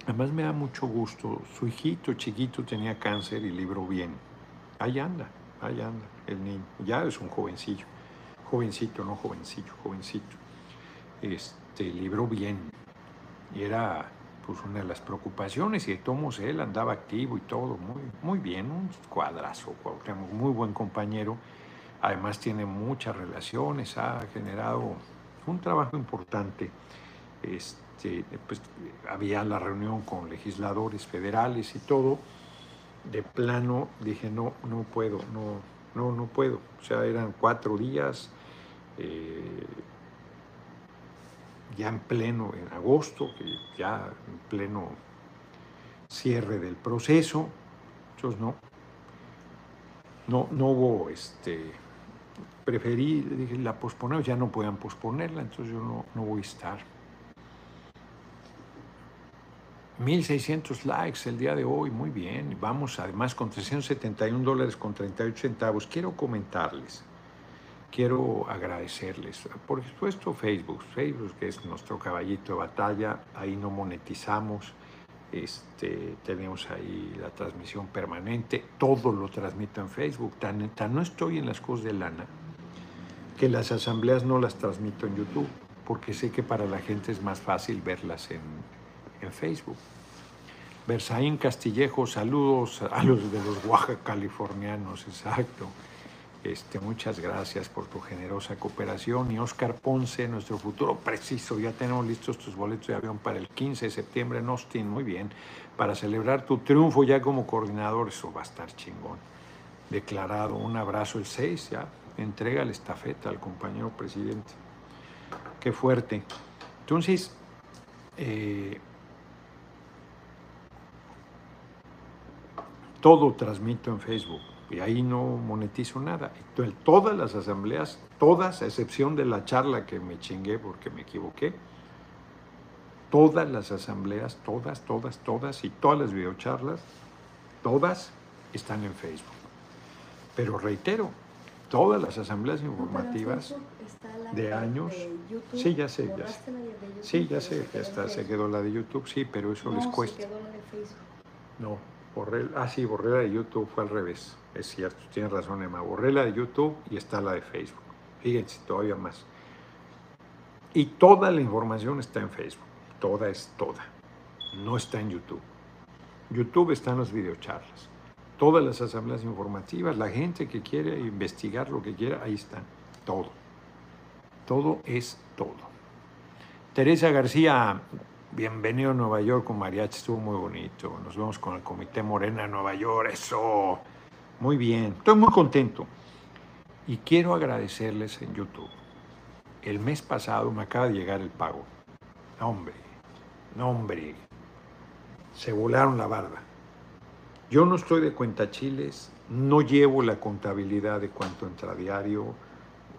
Además me da mucho gusto, su hijito chiquito tenía cáncer y libró bien. Ahí anda, ahí anda el niño, ya es un jovencillo jovencito, no jovencillo, jovencito, este, libró bien. Y era pues una de las preocupaciones y de todos él andaba activo y todo, muy, muy bien, un cuadrazo, muy buen compañero. Además tiene muchas relaciones, ha generado un trabajo importante. Este, pues, había la reunión con legisladores federales y todo. De plano dije, no, no puedo, no, no, no puedo. O sea, eran cuatro días, eh, ya en pleno, en agosto, ya en pleno cierre del proceso. Entonces no, no, no hubo, este, preferí, dije, la posponemos, ya no puedan posponerla, entonces yo no, no voy a estar. 1.600 likes el día de hoy, muy bien. Vamos además con 371 dólares con 38 centavos. Quiero comentarles quiero agradecerles. Por supuesto, Facebook. Facebook que es nuestro caballito de batalla. Ahí no monetizamos. Este, tenemos ahí la transmisión permanente. Todo lo transmito en Facebook. Tan, tan no estoy en las cosas de lana que las asambleas no las transmito en YouTube, porque sé que para la gente es más fácil verlas en, en Facebook. Versaín Castillejo, saludos a los de los Oaxaca californianos, exacto. Este, muchas gracias por tu generosa cooperación. Y Oscar Ponce, nuestro futuro preciso, ya tenemos listos tus boletos de avión para el 15 de septiembre en Austin, muy bien, para celebrar tu triunfo ya como coordinador, eso va a estar chingón. Declarado, un abrazo el 6, ya, entrega la estafeta al compañero presidente. Qué fuerte. Entonces, eh, todo transmito en Facebook y ahí no monetizo nada. Entonces, todas las asambleas, todas, a excepción de la charla que me chingué porque me equivoqué, todas las asambleas, todas, todas, todas y todas las videocharlas, todas están en Facebook. Pero reitero, todas las asambleas informativas de años. sí, ya sé, ya sé. Sí, ya sé, ya está, se quedó la de YouTube, sí, pero eso les cuesta.
Se quedó la de Facebook.
No, ah, sí, borré la de YouTube, fue al revés. Es cierto, tienes razón, Emma. Borré la de YouTube y está la de Facebook. Fíjense, todavía más. Y toda la información está en Facebook. Toda es toda. No está en YouTube. YouTube está en las videocharlas. Todas las asambleas informativas, la gente que quiere investigar lo que quiera, ahí están. Todo. Todo es todo. Teresa García, bienvenido a Nueva York con Mariachi, estuvo muy bonito. Nos vemos con el Comité Morena de Nueva York, eso. Muy bien, estoy muy contento. Y quiero agradecerles en YouTube. El mes pasado me acaba de llegar el pago. No, hombre, no, hombre. Se volaron la barba. Yo no estoy de cuenta chiles, no llevo la contabilidad de cuánto entra diario,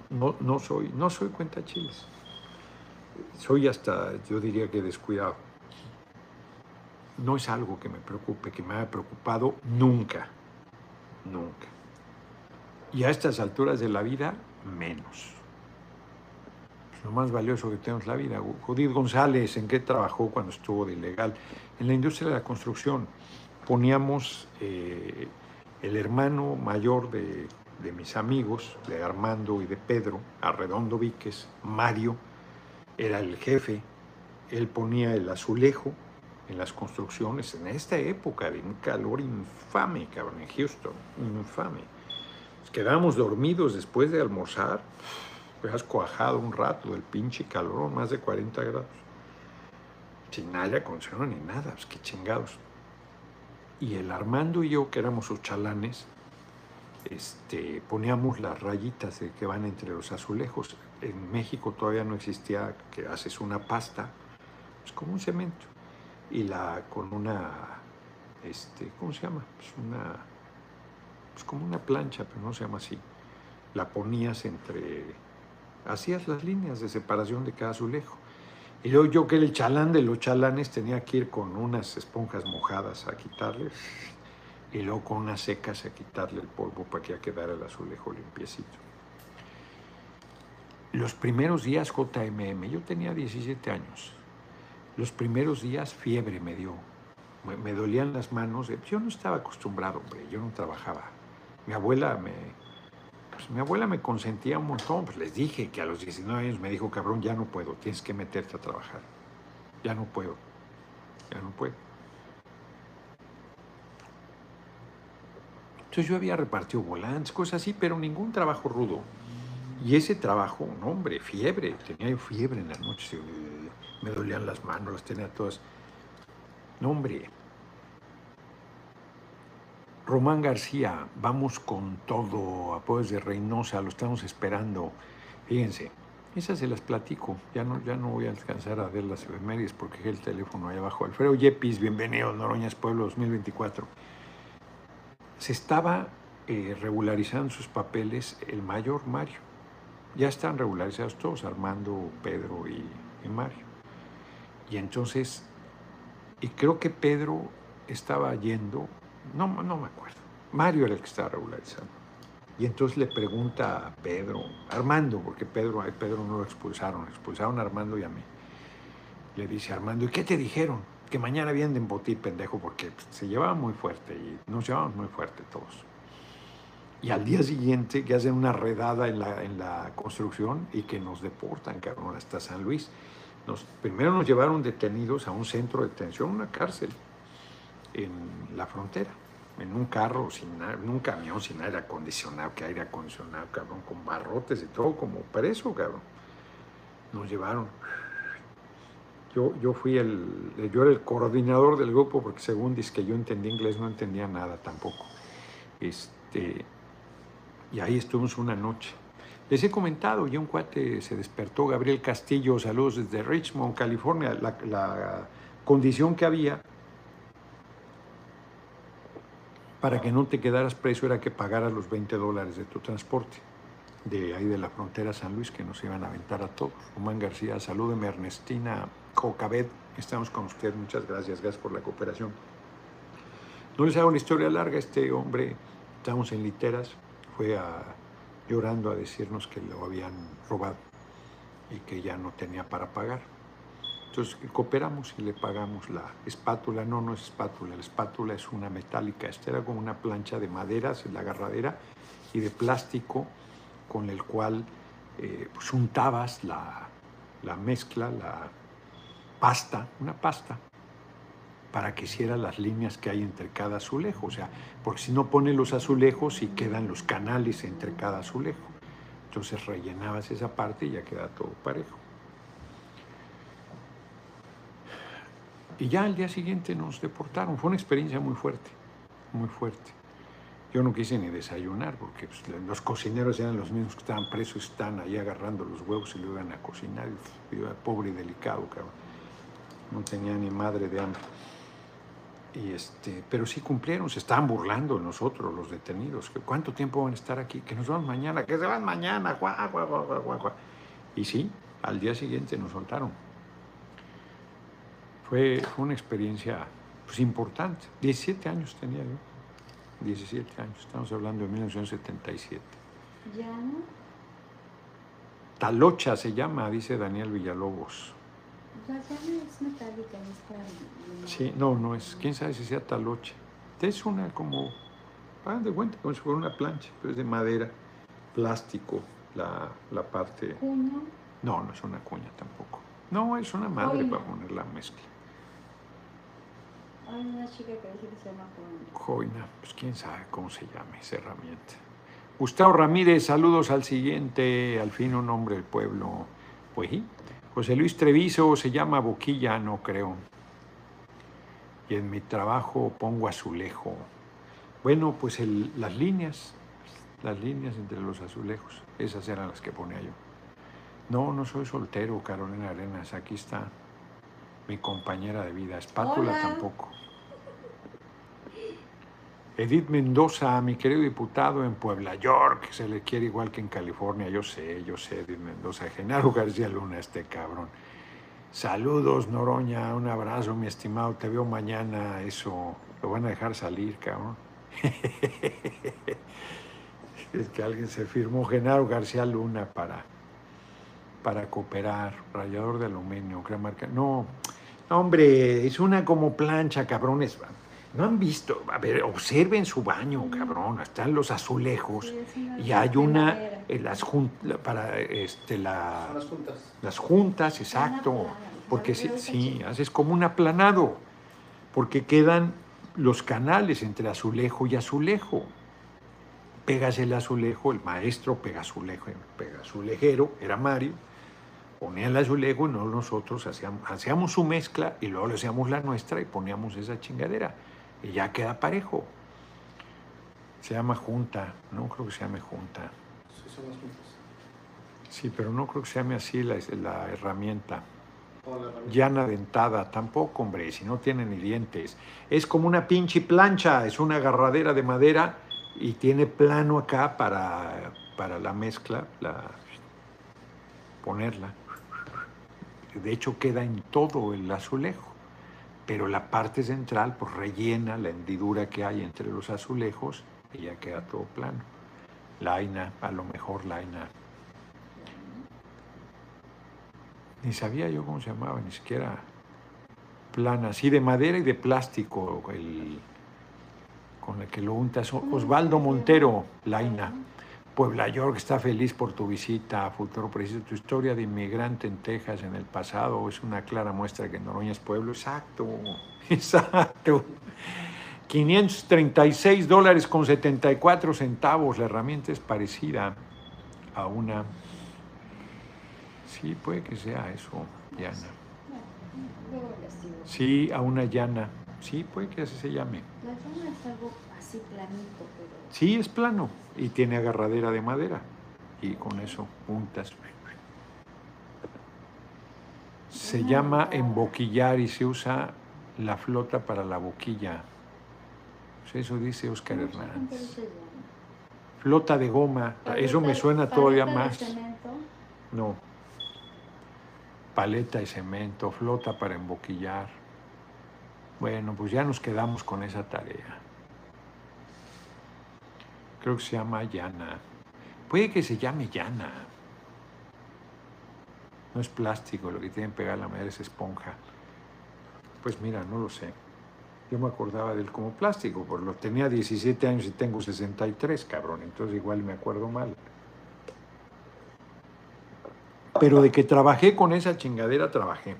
no, no soy, no soy cuenta chiles. Soy hasta, yo diría que descuidado. No es algo que me preocupe, que me haya preocupado nunca, nunca. Y a estas alturas de la vida, menos. Pues lo más valioso que tenemos la vida. Judith González, ¿en qué trabajó cuando estuvo de ilegal? En la industria de la construcción. Poníamos eh, el hermano mayor de, de mis amigos, de Armando y de Pedro, Arredondo Víquez, Mario, era el jefe, él ponía el azulejo en las construcciones en esta época de un calor infame, cabrón, en Houston, infame. Nos quedábamos dormidos después de almorzar, has cuajado un rato del pinche calor, más de 40 grados, sin aire acondicionado ni nada, pues qué chingados. Y el Armando y yo, que éramos sus chalanes, este, poníamos las rayitas de que van entre los azulejos. En México todavía no existía que haces una pasta, es como un cemento, y la con una, este, ¿cómo se llama? Pues una, pues como una plancha, pero no se llama así. La ponías entre, hacías las líneas de separación de cada azulejo. Y luego yo que el chalán de los chalanes tenía que ir con unas esponjas mojadas a quitarles y luego con unas secas a quitarle el polvo para que ya quedara el azulejo limpiecito. Los primeros días JMM, yo tenía 17 años, los primeros días fiebre me dio, me, dolían las manos, yo no estaba acostumbrado, hombre, yo no trabajaba. Mi abuela me, pues, mi abuela me consentía un montón, pues les dije que a los 19 años me dijo, cabrón, ya no puedo, tienes que meterte a trabajar, ya no puedo, ya no puedo. Entonces yo había repartido volantes, cosas así, pero ningún trabajo rudo. Y ese trabajo, no hombre, fiebre, tenía yo fiebre en la noche, me dolían las manos, las tenía todas. No hombre. Román García, vamos con todo, apoyos de Reynosa, lo estamos esperando. Fíjense, esas se las platico, ya no, ya no voy a alcanzar a ver las efemérides porque el teléfono ahí abajo. Alfredo Yepis, bienvenido, Noroñas Pueblo 2024 se estaba eh, regularizando sus papeles el mayor Mario. Ya están regularizados todos, Armando, Pedro y, Mario. Y entonces, y creo que Pedro estaba yendo, no, no me acuerdo, Mario era el que estaba regularizando. Y entonces le pregunta a Pedro, Armando, porque Pedro, Pedro no lo expulsaron, expulsaron a Armando y a mí. Le dice Armando, ¿y qué te dijeron? Que mañana vienen de embotir, pendejo, porque se llevaban muy fuerte y nos llevaban muy fuerte todos. Y al día siguiente que hacen una redada en la, en la construcción y que nos deportan, cabrón, hasta San Luis. Nos, primero nos llevaron detenidos a un centro de detención, una cárcel, en la frontera, en un carro, sin en un camión sin aire acondicionado, que aire acondicionado, cabrón, con barrotes y todo, como preso, cabrón. Nos llevaron. Yo, yo fui el, yo era el coordinador del grupo porque según dice que yo entendía inglés, no entendía nada tampoco. Este, y ahí estuvimos una noche. Les he comentado, ya un cuate se despertó, Gabriel Castillo, saludos desde Richmond, California. La, la condición que había para que no te quedaras preso era que pagaras los 20 dólares de tu transporte de ahí de la frontera San Luis, que nos iban a aventar a todos. Román García, salúdeme, Ernestina Jocabed, estamos con usted, muchas gracias, gracias por la cooperación. No les hago una historia larga, este hombre, estábamos en literas, fue a, llorando a decirnos que lo habían robado y que ya no tenía para pagar. Entonces cooperamos y le pagamos la espátula. No, no es espátula, la espátula es una metálica. Esta era como una plancha de maderas en la agarradera y de plástico con el cual eh, pues untabas la, la mezcla, la pasta, una pasta, para que hiciera las líneas que hay entre cada azulejo. O sea, porque si no pones los azulejos y quedan los canales entre cada azulejo. Entonces rellenabas esa parte y ya queda todo parejo. Y ya al día siguiente nos deportaron. Fue una experiencia muy fuerte, muy fuerte. Yo no quise ni desayunar porque pues, los cocineros eran los mismos que estaban presos, están ahí agarrando los huevos y lo iban a cocinar. Y era pobre y delicado, cabrón. No tenía ni madre de hambre. Y este, pero sí cumplieron, se estaban burlando de nosotros, los detenidos. Que, ¿Cuánto tiempo van a estar aquí? Que nos vamos mañana, que se van mañana. Guau, guau, guau. Y sí, al día siguiente nos soltaron. Fue, una experiencia pues, importante. 17 años tenía yo. 17 años, estamos hablando de 1977.
Ya.
Talocha se llama, dice Daniel Villalobos.
Es metálica, es para.
Sí, no, no es, quién sabe si sea talocha. Es una como, hagan de cuenta, como si fuera una plancha, pero es de madera, plástico, la, la parte.
Junio.
No, no es una cuña tampoco. No, es una madre
Joina.
para poner la mezcla.
Hay una chica que dice que se llama Junio.
Joina, pues quién sabe cómo se llama esa herramienta. Gustavo Ramírez, saludos al siguiente, al fin un hombre del pueblo. Pues sí. José Luis Treviso se llama Boquilla, no creo. Y en mi trabajo pongo azulejo. Bueno, pues el- las líneas, las líneas entre los azulejos, esas eran las que ponía yo. No, no soy soltero, Carolina Arenas, aquí está mi compañera de vida. Espátula
Hola.
tampoco. Edith Mendoza, mi querido diputado en Puebla, York, se le quiere igual que en California, yo sé, yo sé, Edith Mendoza. Genaro García Luna, este cabrón. Saludos, Noroña, un abrazo, mi estimado, te veo mañana, eso, lo van a dejar salir, cabrón. es que alguien se firmó Genaro García Luna para, para cooperar, rallador de aluminio, gran marca. No, hombre, es una como plancha, cabrones. No han visto, a ver, observen su baño, cabrón, están los azulejos y hay una, eh, las jun- la- para este, la,
las juntas.
las juntas, exacto, porque
¿sabes?
sí, haces como un aplanado, porque quedan los canales entre azulejo y azulejo. Pegas el azulejo, el maestro pega azulejo, pega azulejero, era Mario, ponía el azulejo y no nosotros hacíamos, hacíamos su mezcla y luego le hacíamos la nuestra y poníamos esa chingadera y ya queda parejo. Se llama junta, no creo que se llame junta.
Sí, son las juntas.
Sí, pero no creo que se llame así la, la herramienta. Llana dentada, tampoco, hombre, si no tiene ni dientes. Es como una pinche plancha, es una agarradera de madera y tiene plano acá para, para la mezcla, la, ponerla. De hecho, queda en todo el azulejo, pero la parte central pues rellena la hendidura que hay entre los azulejos y ya queda todo plano. Laina, a lo mejor Laina. Ni sabía yo cómo se llamaba, ni siquiera plana, sí, de madera y de plástico, el, con el que lo untas. Osvaldo Montero, Laina. Puebla York está feliz por tu visita, futuro preciso. Tu historia de inmigrante en Texas en el pasado es una clara muestra de que Noroña es pueblo. Exacto, exacto. 536 dólares con 74 centavos. La herramienta es parecida a una... Sí, puede que sea eso, llana. Sí, a una llana. Sí, puede que así se llame.
La llama es algo así planito, pero
Sí, es plano y tiene agarradera de madera. Y con eso puntas. Se llama emboquillar y se usa la flota para la boquilla. Pues eso dice Oscar Hernández. Flota de goma, eso me suena todavía
de
más.
cemento,
No. Paleta de cemento, flota para emboquillar. Bueno, pues ya nos quedamos con esa tarea. Creo que se llama llana. Puede que se llame llana. No es plástico, lo que tienen pegar la madera es esponja. Pues mira, no lo sé. Yo me acordaba de él como plástico, porque lo tenía 17 años y tengo 63, cabrón. Entonces igual me acuerdo mal. Pero de que trabajé con esa chingadera, trabajé.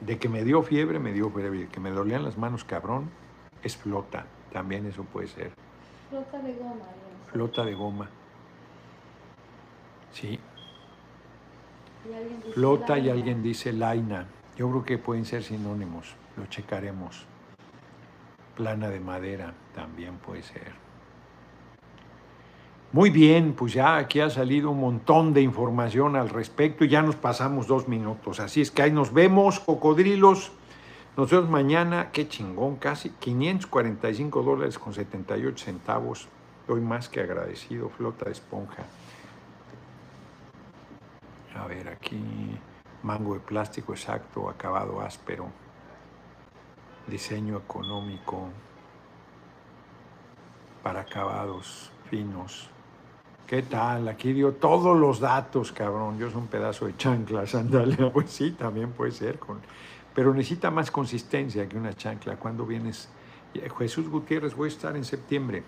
De que me dio fiebre, me dio fiebre. De que me dolían las manos, cabrón, es flota. También eso puede ser.
Flota de goma.
Flota de goma. Sí,
Y
flota y alguien dice laina. Yo creo que pueden ser sinónimos. Lo checaremos. Plana de madera también puede ser. Muy bien, pues ya aquí ha salido un montón de información al respecto y ya nos pasamos dos minutos. Así es que ahí nos vemos, cocodrilos. Nos vemos mañana, qué chingón, casi 545 dólares con 78 centavos. Doy más que agradecido, flota de esponja. A ver, aquí mango de plástico exacto, acabado áspero, diseño económico para acabados finos. ¿Qué tal? Aquí dio todos los datos, cabrón. Yo soy un pedazo de chancla, sandalia. Pues sí, también puede ser. Pero necesita más consistencia que una chancla. Cuando vienes? Jesús Gutiérrez, voy a estar en septiembre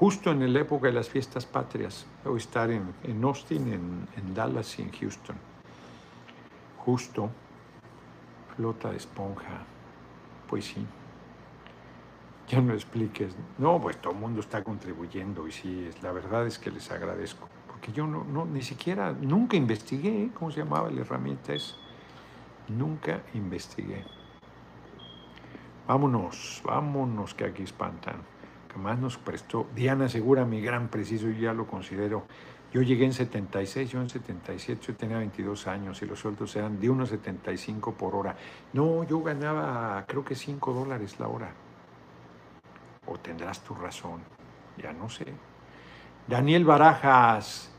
justo en la época de las fiestas patrias. Voy a estar en, en Austin, en, Dallas y en Houston. Justo, flota de esponja. Pues sí. Ya no expliques. No, pues todo el mundo está contribuyendo y sí, es, la verdad es que les agradezco. Porque yo no, no ni siquiera, nunca investigué ¿eh? cómo se llamaba la herramienta es. Nunca investigué. Vámonos, vámonos que aquí espantan que más nos prestó. Diana Segura, mi gran preciso, yo ya lo considero. Yo llegué en 76, yo en 77, yo tenía 22 años y los sueldos eran de 1,75 por hora. No, yo ganaba creo que 5 dólares la hora. O tendrás tu razón, ya no sé. Daniel Barajas,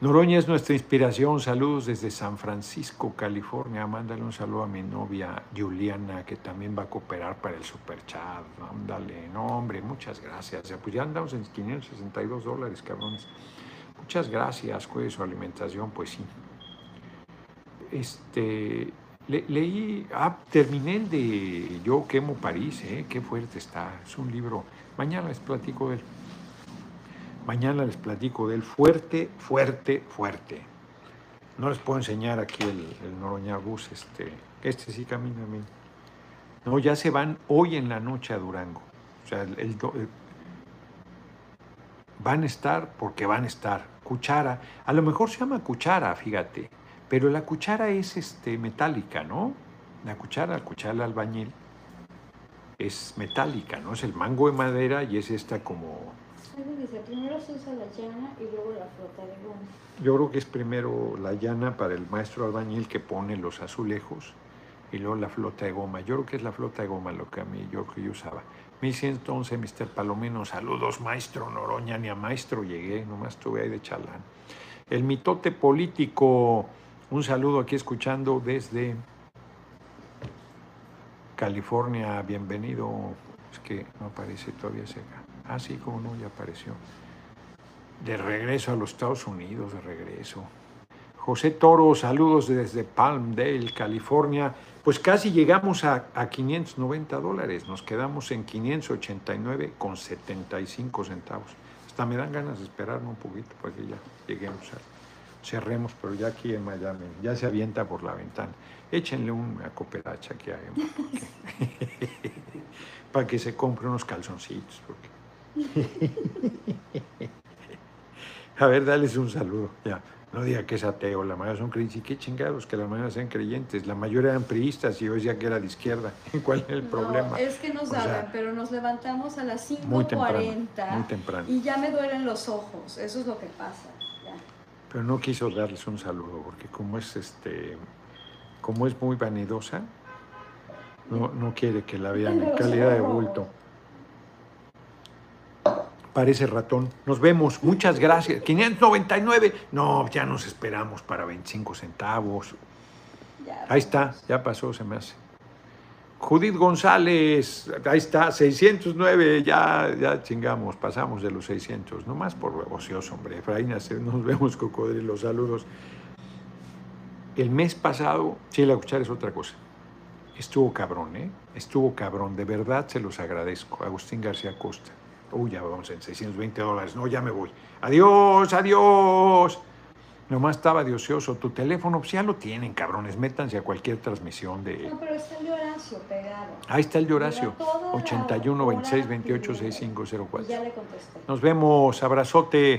Noroña es nuestra inspiración. Saludos desde San Francisco, California. Mándale un saludo a mi novia Juliana, que también va a cooperar para el superchat. Ándale, no, hombre, muchas gracias. Pues ya andamos en 562 dólares, cabrones. Muchas gracias, cuide su alimentación, pues sí. Este, le, leí, ah, terminé el de Yo quemo París, ¿eh? Qué fuerte está. Es un libro. Mañana les platico de él. Mañana les platico del fuerte, fuerte, fuerte. No les puedo enseñar aquí el, el Noroña Bus, este, este sí camina bien. No, ya se van hoy en la noche a Durango. O sea, el, el, van a estar porque van a estar. Cuchara, a lo mejor se llama cuchara, fíjate, pero la cuchara es este, metálica, ¿no? La cuchara, la cuchara albañil es metálica, ¿no? Es el mango de madera y es esta como
Primero se usa la llana y luego la flota de goma.
Yo creo que es primero la llana para el maestro albañil que pone los azulejos y luego la flota de goma. Yo creo que es la flota de goma lo que a mí yo, que yo usaba. Me dice entonces, Mr. Palomino, saludos maestro Noroña, ni a maestro llegué, nomás estuve ahí de chalán. El mitote político, un saludo aquí escuchando desde California, bienvenido. Es que no aparece todavía cerca. Ah, sí, como no, ya apareció. De regreso a los Estados Unidos, de regreso. José Toro, saludos desde Palmdale, California. Pues casi llegamos a, a 590 dólares, nos quedamos en 589 con 75 centavos. Hasta me dan ganas de esperarme un poquito para que ya lleguemos a, cerremos, pero ya aquí en Miami, ya se avienta por la ventana. Échenle una cooperacha que hay, porque- para que se compre unos calzoncitos. Porque... A ver, dales un saludo. Ya, no diga que es ateo, la mayoría son creyentes. ¿Y qué chingados que la mayoría sean creyentes? La mayoría eran priistas y hoy decía que era de izquierda. ¿Cuál es el
No,
problema?
es que nos daban, pero nos levantamos a las
Muy temprano,
5.40
muy temprano.
y ya me duelen los ojos. Eso es lo que pasa. ya.
Pero no quiso darles un saludo porque como es este, como es muy vanidosa, no, no quiere que la vean en calidad de bulto. Parece ratón. Nos vemos. Muchas gracias. 599. No, ya nos esperamos para 25 centavos.
Ya,
Ahí está, ya pasó, se me hace. Judith González, ahí está, 609, ya, ya chingamos, pasamos de los 600, nomás por ocioso, hombre. Efraín, nos vemos, cocodrilo, saludos. El mes pasado, sí, la es otra cosa. Estuvo cabrón, ¿eh? Estuvo cabrón, de verdad se los agradezco. Agustín García Costa. Uy, ya vamos en 620 dólares, no, ya me voy. Adiós, adiós. Nomás estaba de ocioso. Tu teléfono, pues ya lo tienen, cabrones. Métanse a cualquier transmisión de.
No, pero está el de Horacio pegado.
Ahí está el de Horacio.
Mira, toda la
81 26
hora
28
primero.
6504.
Y ya le contesté.
Nos vemos. Abrazote.